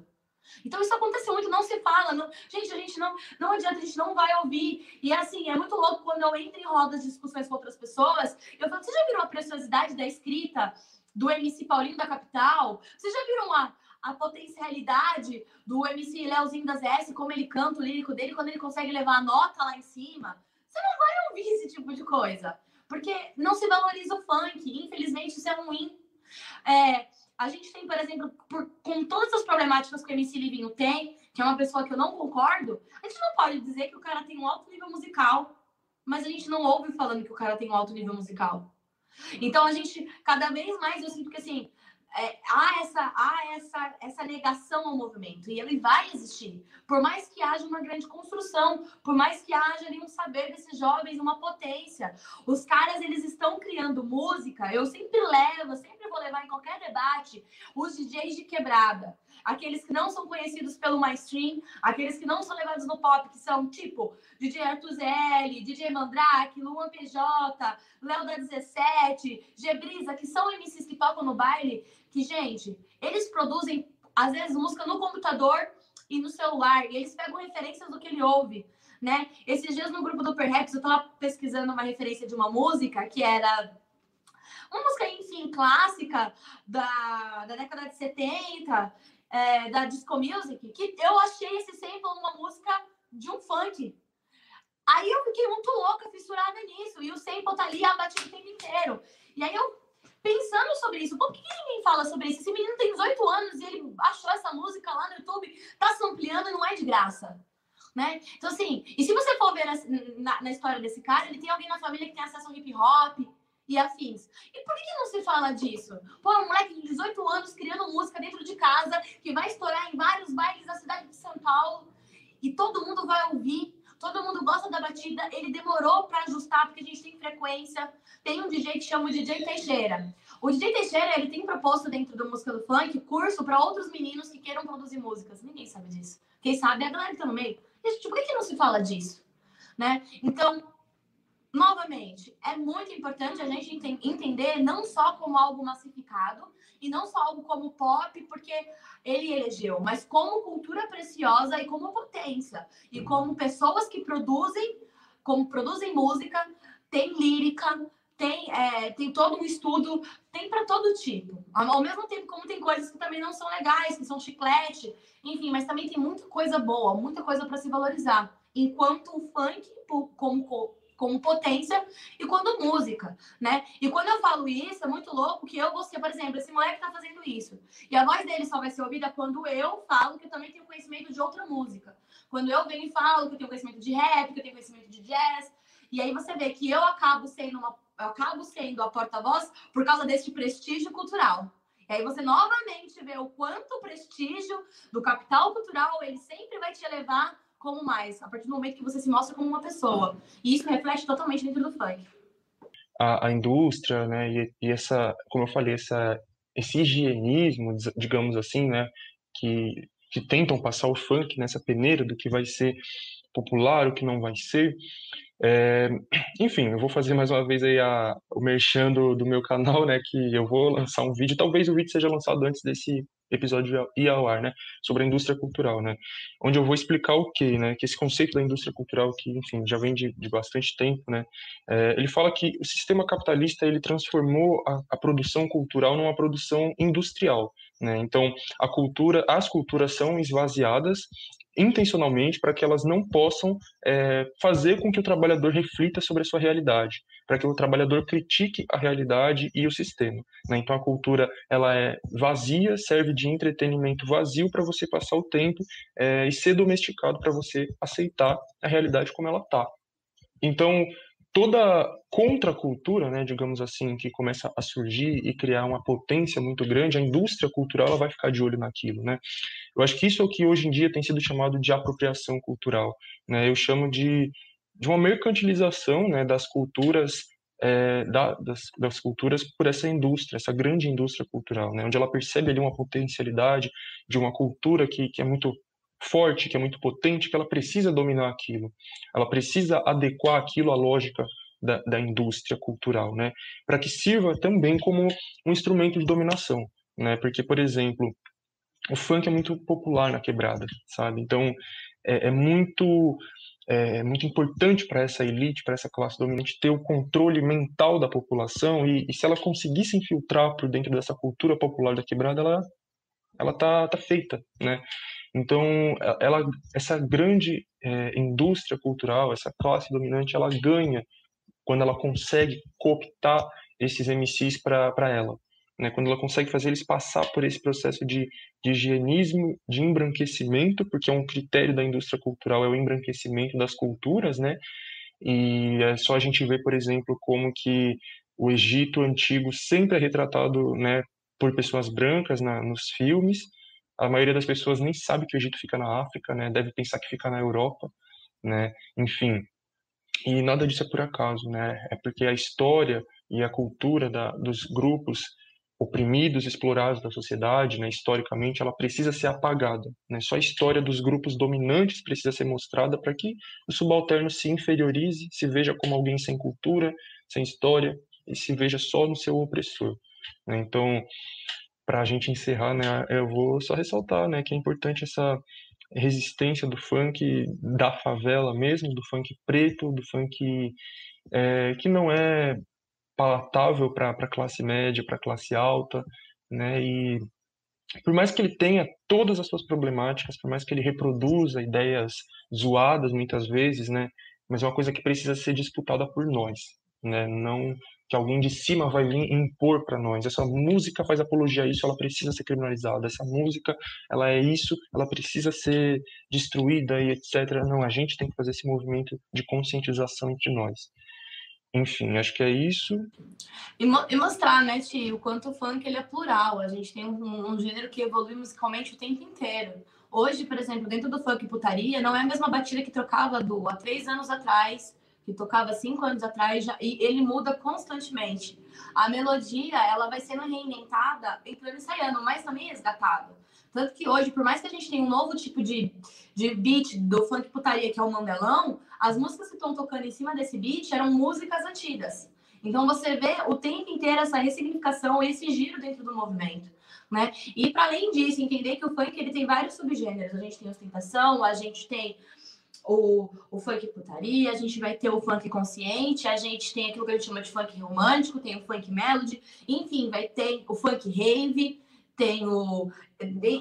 Então isso acontece muito, não se fala. Não... Gente, a gente não, não adianta, a gente não vai ouvir. E assim, é muito louco quando eu entro em rodas de discussões com outras pessoas, eu falo, você já viram a preciosidade da escrita do MC Paulinho da Capital? Vocês já viram a, a potencialidade do MC Leozinho das S, como ele canta o lírico dele, quando ele consegue levar a nota lá em cima? Você não vai ouvir esse tipo de coisa. Porque não se valoriza o funk. Infelizmente, isso é ruim. É, a gente tem, por exemplo, por, com todas as problemáticas que o MC Livinho tem, que é uma pessoa que eu não concordo, a gente não pode dizer que o cara tem um alto nível musical, mas a gente não ouve falando que o cara tem um alto nível musical. Então a gente, cada vez mais, eu sinto que assim, é, há, essa, há essa, essa negação ao movimento e ele vai existir. Por mais que haja uma grande construção, por mais que haja ali um saber desses jovens, uma potência. Os caras, eles estão criando música, eu sempre levo, sempre vou levar em qualquer debate, os DJs de quebrada. Aqueles que não são conhecidos pelo mainstream, aqueles que não são levados no pop, que são tipo DJ Artuzelli, DJ Mandrake, Luan PJ, Léo da 17, Gebrisa, que são MCs que tocam no baile que, gente, eles produzem, às vezes, música no computador e no celular, e eles pegam referências do que ele ouve, né? Esses dias no grupo do Perhaps, eu tava pesquisando uma referência de uma música que era uma música, enfim, clássica da, da década de 70, é, da disco music, que eu achei esse sample numa música de um funk. Aí eu fiquei muito louca, fissurada nisso, e o sample tá ali abatido o tempo inteiro. E aí eu pensando sobre isso. Por que ninguém fala sobre isso? Esse menino tem 18 anos e ele achou essa música lá no YouTube, tá e não é de graça. Né? Então, assim, e se você for ver na, na, na, história desse cara, ele tem alguém na família que tem acesso ao hip hop e afins. E por que não se fala disso? Pô, um moleque de 18 anos criando música dentro de casa, que vai estourar em vários bailes da cidade de São Paulo, e todo mundo vai ouvir, todo mundo gosta da batida, ele demorou para ajustar, porque a gente tem frequência. Tem um DJ que chama o DJ Teixeira. O DJ Teixeira, ele tem proposto dentro da música do funk curso para outros meninos que queiram produzir músicas. Ninguém sabe disso. Quem sabe é a galera que tá no meio. Por que, que não se fala disso? Né? Então, novamente, é muito importante a gente entender não só como algo massificado e não só algo como pop, porque ele elegeu, mas como cultura preciosa e como potência. E como pessoas que produzem, como produzem música, tem lírica, tem, é, tem todo um estudo, tem para todo tipo. Ao mesmo tempo, como tem coisas que também não são legais, que são chiclete, enfim, mas também tem muita coisa boa, muita coisa para se valorizar. Enquanto o funk, como como potência e quando música, né? E quando eu falo isso, é muito louco que eu vou ser, por exemplo, esse moleque tá fazendo isso. E a voz dele só vai ser ouvida quando eu falo que eu também tenho conhecimento de outra música. Quando eu venho e falo que eu tenho conhecimento de rap, que eu tenho conhecimento de jazz. E aí você vê que eu acabo sendo uma eu acabo sendo a porta-voz por causa desse prestígio cultural. E aí você novamente vê o quanto o prestígio do capital cultural ele sempre vai te levar como mais, a partir do momento que você se mostra como uma pessoa. E isso reflete totalmente dentro do funk. A, a indústria, né, e, e, essa, como eu falei, essa, esse higienismo, digamos assim, né, que, que tentam passar o funk nessa peneira do que vai ser popular, o que não vai ser, é, enfim, eu vou fazer mais uma vez aí a, o merchan do, do, meu canal, né? Que eu vou lançar um vídeo, talvez o vídeo seja lançado antes desse episódio ir ao ar, né? Sobre a indústria cultural, né? Onde eu vou explicar o que, né? Que esse conceito da indústria cultural, que, enfim, já vem de, de bastante tempo, né? É, ele fala que o sistema capitalista, ele transformou a, a produção cultural numa produção industrial, né? Então, a cultura, as culturas são esvaziadas intencionalmente para que elas não possam é, fazer com que o trabalhador reflita sobre a sua realidade, para que o trabalhador critique a realidade e o sistema. Né? Então a cultura ela é vazia, serve de entretenimento vazio para você passar o tempo é, e ser domesticado para você aceitar a realidade como ela está. Então toda contracultura, né, digamos assim, que começa a surgir e criar uma potência muito grande, a indústria cultural ela vai ficar de olho naquilo, né? Eu acho que isso é o que hoje em dia tem sido chamado de apropriação cultural, né? Eu chamo de, de uma mercantilização, né, das culturas é, da, das, das, culturas por essa indústria, essa grande indústria cultural, né, onde ela percebe ali uma potencialidade de uma cultura que, que é muito forte, que é muito potente, que ela precisa dominar aquilo, ela precisa adequar aquilo à lógica da, da indústria cultural, né, para que sirva também como um instrumento de dominação, né, porque, por exemplo, o funk é muito popular na quebrada, sabe, então é, é muito é muito importante para essa elite, para essa classe dominante, ter o controle mental da população e, e, se ela conseguir se infiltrar por dentro dessa cultura popular da quebrada, ela ela tá, tá feita, né? Então, ela, essa grande é, indústria cultural, essa classe dominante, ela ganha quando ela consegue cooptar esses MCs para ela. Né? Quando ela consegue fazer eles passar por esse processo de, de higienismo, de embranquecimento, porque é um critério da indústria cultural, é o embranquecimento das culturas, né? E é só a gente ver, por exemplo, como que o Egito antigo sempre é retratado né, por pessoas brancas na, nos filmes, a maioria das pessoas nem sabe que o Egito fica na África, né? Deve pensar que fica na Europa, né? Enfim, e nada disso é por acaso, né? É porque a história e a cultura da, dos grupos oprimidos, explorados da sociedade, né, historicamente, ela precisa ser apagada. Né? Só a história dos grupos dominantes precisa ser mostrada para que o subalterno se inferiorize, se veja como alguém sem cultura, sem história, e se veja só no seu opressor. Então, para a gente encerrar, né, eu vou só ressaltar, né, que é importante essa resistência do funk da favela mesmo, do funk preto, do funk é, que não é palatável para a classe média, para a classe alta, né, e por mais que ele tenha todas as suas problemáticas, por mais que ele reproduza ideias zoadas muitas vezes, né, mas é uma coisa que precisa ser disputada por nós, né, não que alguém de cima vai vir impor para nós. Essa música faz apologia a isso, ela precisa ser criminalizada. Essa música, ela é isso, ela precisa ser destruída e etc. Não, a gente tem que fazer esse movimento de conscientização entre nós. Enfim, acho que é isso. E, mo e mostrar, né, Tio, o quanto o funk ele é plural. A gente tem um, um gênero que evolui musicalmente o tempo inteiro. Hoje, por exemplo, dentro do funk putaria, não é a mesma batida que trocava do há três anos atrás que tocava cinco anos atrás, já, e ele muda constantemente. A melodia, ela vai sendo reinventada em plano ensaiando, mas também resgatada. Tanto que hoje, por mais que a gente tenha um novo tipo de, de beat do funk putaria, que é o mandelão, as músicas que estão tocando em cima desse beat eram músicas antigas. Então você vê o tempo inteiro essa ressignificação, esse giro dentro do movimento. Né? E para além disso, entender que o funk ele tem vários subgêneros. A gente tem ostentação, a gente tem o, o funk putaria, a gente vai ter o funk consciente, a gente tem aquilo que a gente chama de funk romântico, tem o funk melody, enfim, vai ter o funk rave, tem o,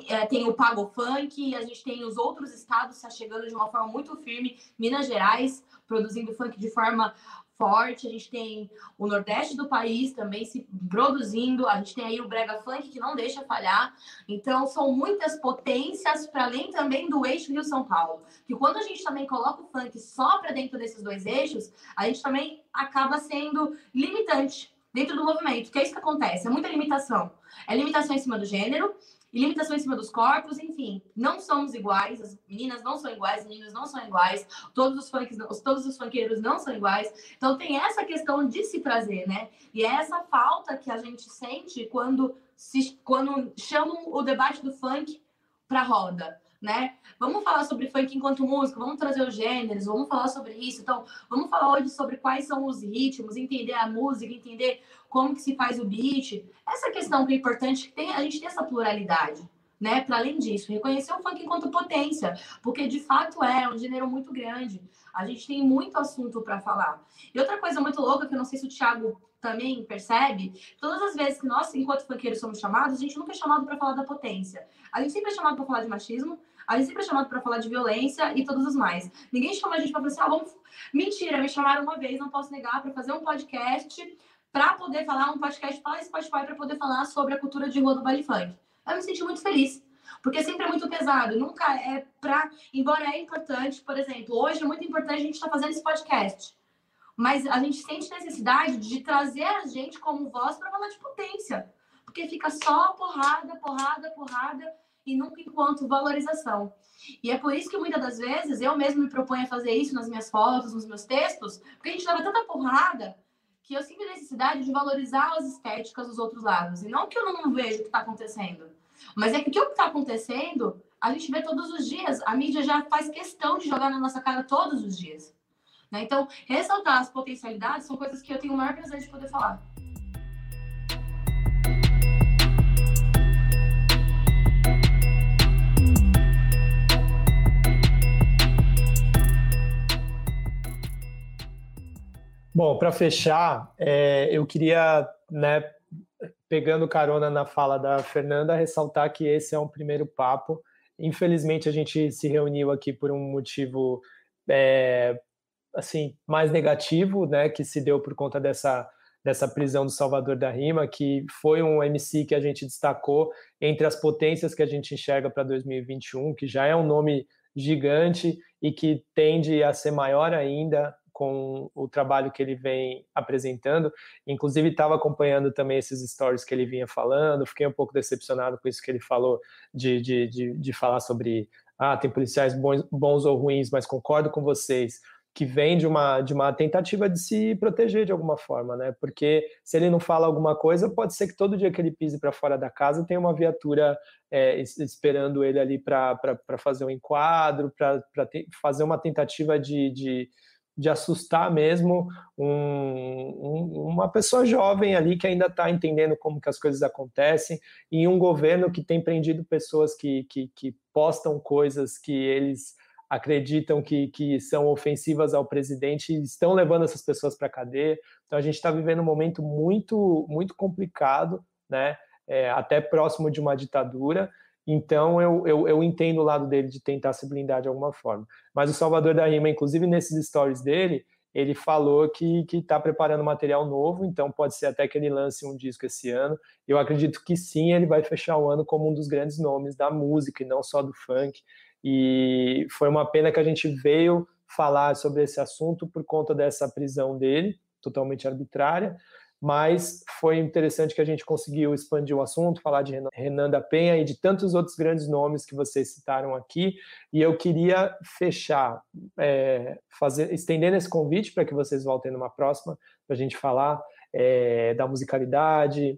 é, tem o pago funk, a gente tem os outros estados está chegando de uma forma muito firme, Minas Gerais produzindo funk de forma forte, a gente tem o Nordeste do país também se produzindo, a gente tem aí o Brega Funk que não deixa falhar. Então, são muitas potências para além também do eixo Rio-São Paulo. Que quando a gente também coloca o funk só para dentro desses dois eixos, a gente também acaba sendo limitante dentro do movimento, que é isso que acontece, é muita limitação. É limitação em cima do gênero, e limitação em cima dos corpos, enfim, não somos iguais, as meninas não são iguais, as meninas não são iguais, todos os funks, todos os funkeiros não são iguais. Então tem essa questão de se trazer, né? E é essa falta que a gente sente quando se quando chamam o debate do funk para roda né? Vamos falar sobre funk enquanto música, vamos trazer os gêneros, vamos falar sobre isso. Então, vamos falar hoje sobre quais são os ritmos, entender a música, entender como que se faz o beat. Essa questão que é importante, que tem, a gente tem essa pluralidade, né? Para além disso, reconhecer o funk enquanto potência, porque de fato é um gênero muito grande. A gente tem muito assunto para falar. E outra coisa muito louca, que eu não sei se o Thiago também percebe, todas as vezes que nós, enquanto funkeiros, somos chamados, a gente nunca é chamado para falar da potência. A gente sempre é chamado para falar de machismo, A gente sempre é chamado para falar de violência e todos os mais. Ninguém chama a gente para falar assim, ah, vamos. Mentira, me chamaram uma vez, não posso negar, para fazer um podcast, para poder falar, um podcast para Spotify, para poder falar sobre a cultura de rua do baile funk. Eu me senti muito feliz. Porque sempre é muito pesado, nunca é para. Embora é importante, por exemplo, hoje é muito importante a gente estar tá fazendo esse podcast. Mas a gente sente necessidade de trazer a gente como voz para falar de potência. Porque fica só porrada, porrada, porrada e nunca enquanto valorização. E é por isso que muitas das vezes eu mesmo me proponho a fazer isso nas minhas fotos, nos meus textos, porque a gente leva tanta porrada que eu sinto necessidade de valorizar as estéticas dos outros lados. E não que eu não vejo o que está acontecendo, mas é que o que está acontecendo, a gente vê todos os dias. A mídia já faz questão de jogar na nossa cara todos os dias. Né? Então, ressaltar as potencialidades são coisas que eu tenho o maior prazer de poder falar. Bom, para fechar, é, eu queria, né, pegando carona na fala da Fernanda, ressaltar que esse é um primeiro papo. Infelizmente, a gente se reuniu aqui por um motivo é, assim mais negativo, né, que se deu por conta dessa dessa prisão do Salvador da Rima, que foi um MC que a gente destacou entre as potências que a gente enxerga para 2021, que já é um nome gigante e que tende a ser maior ainda com o trabalho que ele vem apresentando. Inclusive, estava acompanhando também esses stories que ele vinha falando, fiquei um pouco decepcionado com isso que ele falou, de, de, de, de falar sobre, ah, tem policiais bons, bons ou ruins, mas concordo com vocês, que vem de uma, de uma tentativa de se proteger de alguma forma, né? Porque se ele não fala alguma coisa, pode ser que todo dia que ele pise para fora da casa tenha uma viatura é, esperando ele ali para fazer um enquadro, para fazer uma tentativa de, de de assustar mesmo um, um, uma pessoa jovem ali que ainda está entendendo como que as coisas acontecem e um governo que tem prendido pessoas que, que, que postam coisas que eles acreditam que, que são ofensivas ao presidente e estão levando essas pessoas para a cadeia. Então a gente está vivendo um momento muito muito complicado, né? É, até próximo de uma ditadura então eu, eu, eu, entendo o lado dele de tentar se blindar de alguma forma. Mas o Salvador da Rima, inclusive nesses stories dele, ele falou que está preparando material novo, então pode ser até que ele lance um disco esse ano. Eu acredito que sim, ele vai fechar o ano como um dos grandes nomes da música e não só do funk. E foi uma pena que a gente veio falar sobre esse assunto por conta dessa prisão dele, totalmente arbitrária mas foi interessante que a gente conseguiu expandir o assunto, falar de Renan da Penha e de tantos outros grandes nomes que vocês citaram aqui. E eu queria fechar, é, fazer, estendendo esse convite para que vocês voltem numa próxima, para a gente falar é, da musicalidade,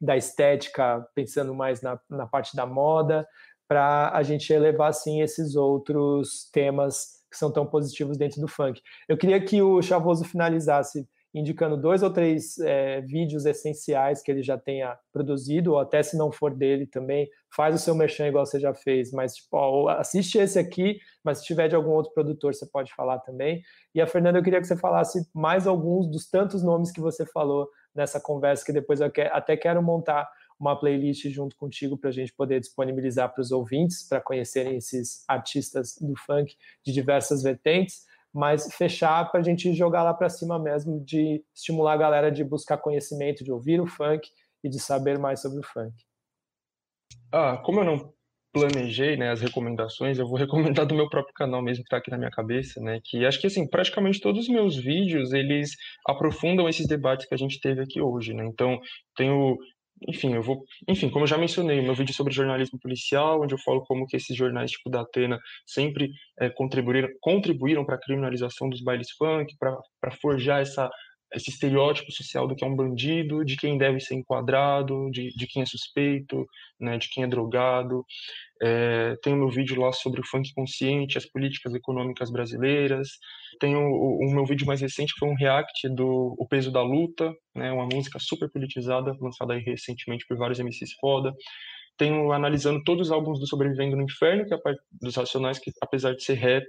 da estética, pensando mais na, na parte da moda, para a gente elevar assim esses outros temas que são tão positivos dentro do funk. Eu queria que o Chavoso finalizasse indicando dois ou três é, vídeos essenciais que ele já tenha produzido, ou até se não for dele também, faz o seu merchan igual você já fez, mas tipo, ó, assiste esse aqui, mas se tiver de algum outro produtor, você pode falar também. E a Fernanda, eu queria que você falasse mais alguns dos tantos nomes que você falou nessa conversa, que depois eu até quero montar uma playlist junto contigo para a gente poder disponibilizar para os ouvintes, para conhecerem esses artistas do funk de diversas vertentes mas fechar para a gente jogar lá para cima mesmo, de estimular a galera de buscar conhecimento, de ouvir o funk e de saber mais sobre o funk. Ah, como eu não planejei né, as recomendações, eu vou <laughs> recomendar do meu próprio canal mesmo, que está aqui na minha cabeça, né? Que acho que assim, praticamente todos os meus vídeos eles aprofundam esses debates que a gente teve aqui hoje, né? Então, tenho enfim, eu vou, enfim, como eu já mencionei, meu vídeo sobre jornalismo policial, onde eu falo como que esses jornais tipo da Atena sempre é, contribuíram, contribuíram para a criminalização dos bailes funk, para forjar essa esse estereótipo social do que é um bandido, de quem deve ser enquadrado, de, de quem é suspeito, né, de quem é drogado. É, tem o meu vídeo lá sobre o funk consciente, as políticas econômicas brasileiras. Tem o, o, meu vídeo mais recente, foi um react do O Peso da Luta, né, uma música super politizada, lançada aí recentemente por vários MCs foda. Tenho analisando todos os álbuns do Sobrevivendo no Inferno, que é a parte dos Racionais, que apesar de ser rap,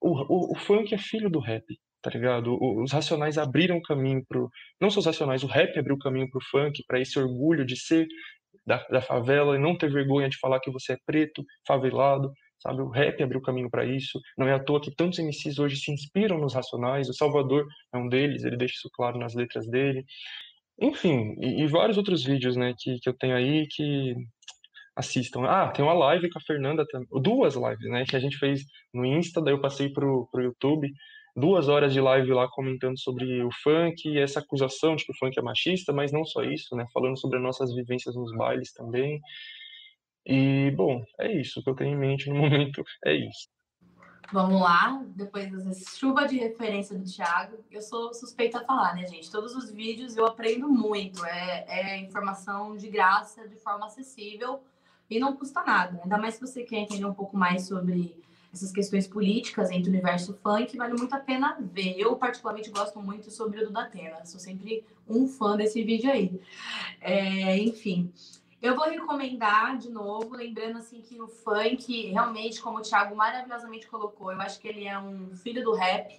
o, o, o funk é filho do rap tá ligado? Os Racionais abriram caminho pro. Não só os Racionais, o rap abriu caminho pro funk, para esse orgulho de ser da, da favela e não ter vergonha de falar que você é preto, favelado, sabe? O rap abriu caminho para isso. Não é à toa que tantos MCs hoje se inspiram nos Racionais. O Salvador é um deles, ele deixa isso claro nas letras dele. Enfim, e, e vários outros vídeos, né, que, que eu tenho aí que assistam. Ah, tem uma live com a Fernanda também, duas lives, né, que a gente fez no Insta, daí eu passei pro, pro YouTube, duas horas de live lá comentando sobre o funk essa acusação de que o funk é machista, mas não só isso, né, falando sobre as nossas vivências nos bailes também. E, bom, é isso que eu tenho em mente no <laughs> momento, é isso. Vamos lá, depois dessa chuva de referência do Thiago, eu sou suspeita a falar, né, gente? Todos os vídeos eu aprendo muito, é, é informação de graça, de forma acessível e não custa nada. Ainda mais se você quer entender um pouco mais sobre essas questões políticas entre o universo funk, vale muito a pena ver. Eu, particularmente, gosto muito sobre o do Datena, sou sempre um fã desse vídeo aí. É, enfim. Eu vou recomendar de novo, lembrando assim que o funk, realmente, como o Thiago maravilhosamente colocou, eu acho que ele é um filho do rap.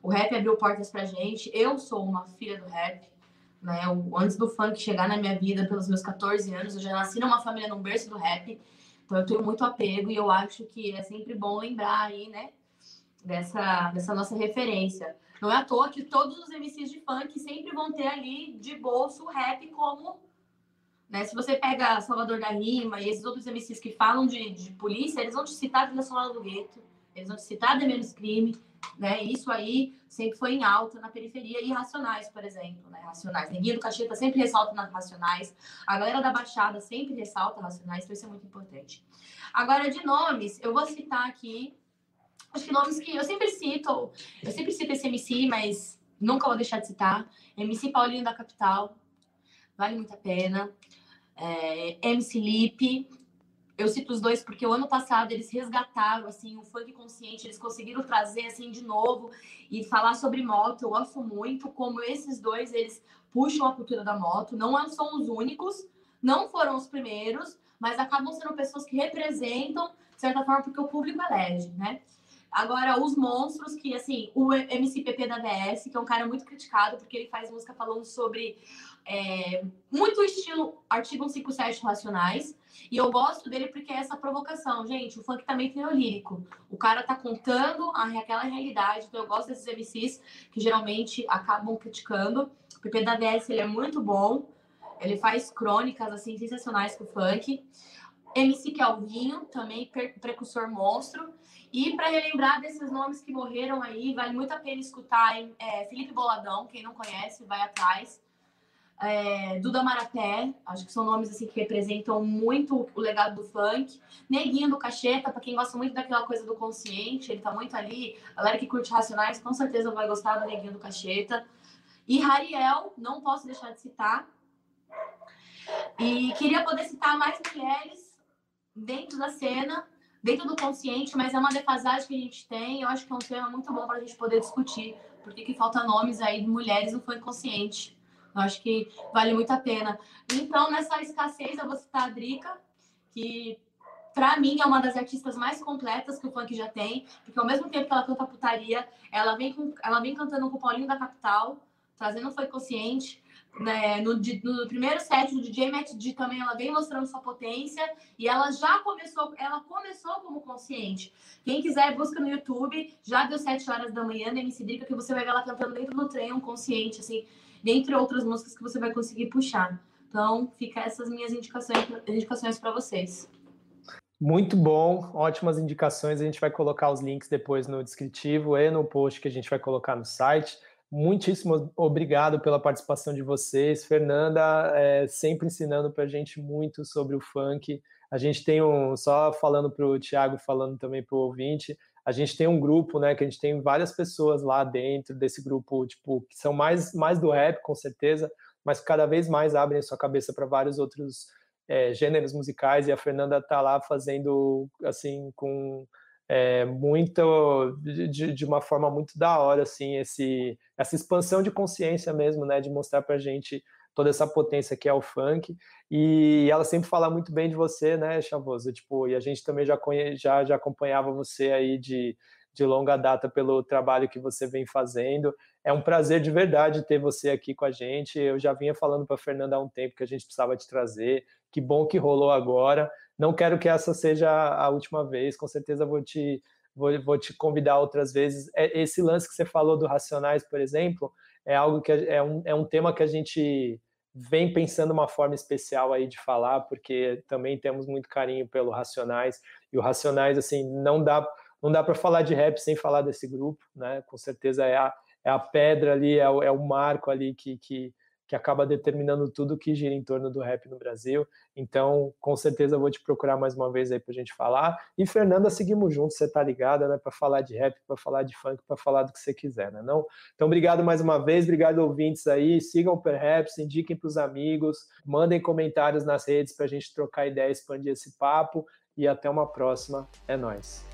O rap abriu portas pra gente. Eu sou uma filha do rap. Né? antes do funk chegar na minha vida, pelos meus 14 anos, eu já nasci numa família num berço do rap. Então eu tenho muito apego e eu acho que é sempre bom lembrar aí, né? Dessa, dessa nossa referência. Não é à toa que todos os MCs de funk sempre vão ter ali de bolso o rap como né? Se você pega Salvador da Rima e esses outros MCs que falam de, de polícia, eles vão te citar a Nacional do Gueto, eles vão te citar de menos crime, né? Isso aí sempre foi em alta na periferia e Racionais, por exemplo, né? Racionais. Neguinho do Cacheta sempre ressalta nas Racionais. A galera da Baixada sempre ressalta Racionais, então isso é muito importante. Agora, de nomes, eu vou citar aqui, que nomes que eu sempre cito, eu sempre cito esse MC, mas nunca vou deixar de citar. MC Paulinho da Capital, vale muito a pena. É, MC Lip, eu cito os dois porque o ano passado eles resgataram assim o funk consciente, eles conseguiram trazer assim de novo e falar sobre moto. Eu gosto muito como esses dois eles puxam a cultura da moto. Não são os únicos, não foram os primeiros, mas acabam sendo pessoas que representam de certa forma porque o público elege, né? Agora, os monstros, que assim, o MCPP da DS, que é um cara muito criticado, porque ele faz música falando sobre é, muito estilo artigo 157 Racionais. E eu gosto dele porque é essa provocação. Gente, o funk também tem o lírico. O cara tá contando a, aquela realidade. Então eu gosto desses MCs que geralmente acabam criticando. O PP da DS ele é muito bom. Ele faz crônicas assim sensacionais com o funk. MC Kelvinho, também precursor monstro. E para relembrar desses nomes que morreram aí, vale muito a pena escutar é, Felipe Boladão, quem não conhece, vai atrás. É, Duda Maraté, acho que são nomes assim que representam muito o legado do funk. Neguinho do Cacheta, para quem gosta muito daquela coisa do consciente, ele tá muito ali. A galera que curte Racionais com certeza vai gostar do Neguinho do Cacheta. E Rariel, não posso deixar de citar. E queria poder citar mais mulheres dentro da cena, dentro do consciente, mas é uma defasagem que a gente tem. Eu acho que é um tema muito bom para a gente poder discutir. Por que, que falta nomes aí de mulheres no funk consciente? Eu acho que vale muito a pena. Então, nessa escassez, eu vou citar a Drica, que para mim é uma das artistas mais completas que o funk já tem, porque ao mesmo tempo que ela canta putaria, ela vem, com, ela vem cantando com o Paulinho da Capital, trazendo Foi Consciente, né, no, no, primeiro set do DJ Matt D também ela vem mostrando sua potência e ela já começou, ela começou como consciente. Quem quiser busca no YouTube, já deu 7 horas da manhã da MC Drica que você vai ver ela cantando dentro do trem, um consciente assim, dentre outras músicas que você vai conseguir puxar. Então, fica essas minhas indicações indicações para vocês. Muito bom, ótimas indicações. A gente vai colocar os links depois no descritivo e no post que a gente vai colocar no site. Muitíssimo obrigado pela participação de vocês. Fernanda, é, sempre ensinando para a gente muito sobre o funk. A gente tem um, só falando para o Tiago, falando também para o ouvinte, a gente tem um grupo, né, que a gente tem várias pessoas lá dentro desse grupo, tipo, que são mais, mais do rap, com certeza, mas cada vez mais abrem sua cabeça para vários outros é, gêneros musicais, e a Fernanda está lá fazendo, assim, com é, muito de, de, uma forma muito da hora assim esse essa expansão de consciência mesmo né de mostrar para gente toda essa potência que é o funk e ela sempre fala muito bem de você né Chavoso tipo e a gente também já conhe, já, já acompanhava você aí de de longa data pelo trabalho que você vem fazendo. É um prazer de verdade ter você aqui com a gente. Eu já vinha falando para Fernanda há um tempo que a gente precisava te trazer. Que bom que rolou agora. Não quero que essa seja a última vez, com certeza vou te, vou, vou te convidar outras vezes. É, esse lance que você falou do Racionais, por exemplo, é algo que é um, é um tema que a gente vem pensando uma forma especial aí de falar, porque também temos muito carinho pelo Racionais, e o Racionais, assim, não dá, não dá para falar de rap sem falar desse grupo, né? Com certeza é a, é a pedra ali, é o, é o marco ali que, que, que acaba determinando tudo que gira em torno do rap no Brasil. Então, com certeza vou te procurar mais uma vez aí para gente falar. E Fernanda, seguimos juntos, você tá ligada, né? Para falar de rap, para falar de funk, para falar do que você quiser, né? Não? Então, obrigado mais uma vez, obrigado ouvintes aí, sigam o Perhaps, indiquem para os amigos, mandem comentários nas redes para a gente trocar ideia, expandir esse papo e até uma próxima. É nós.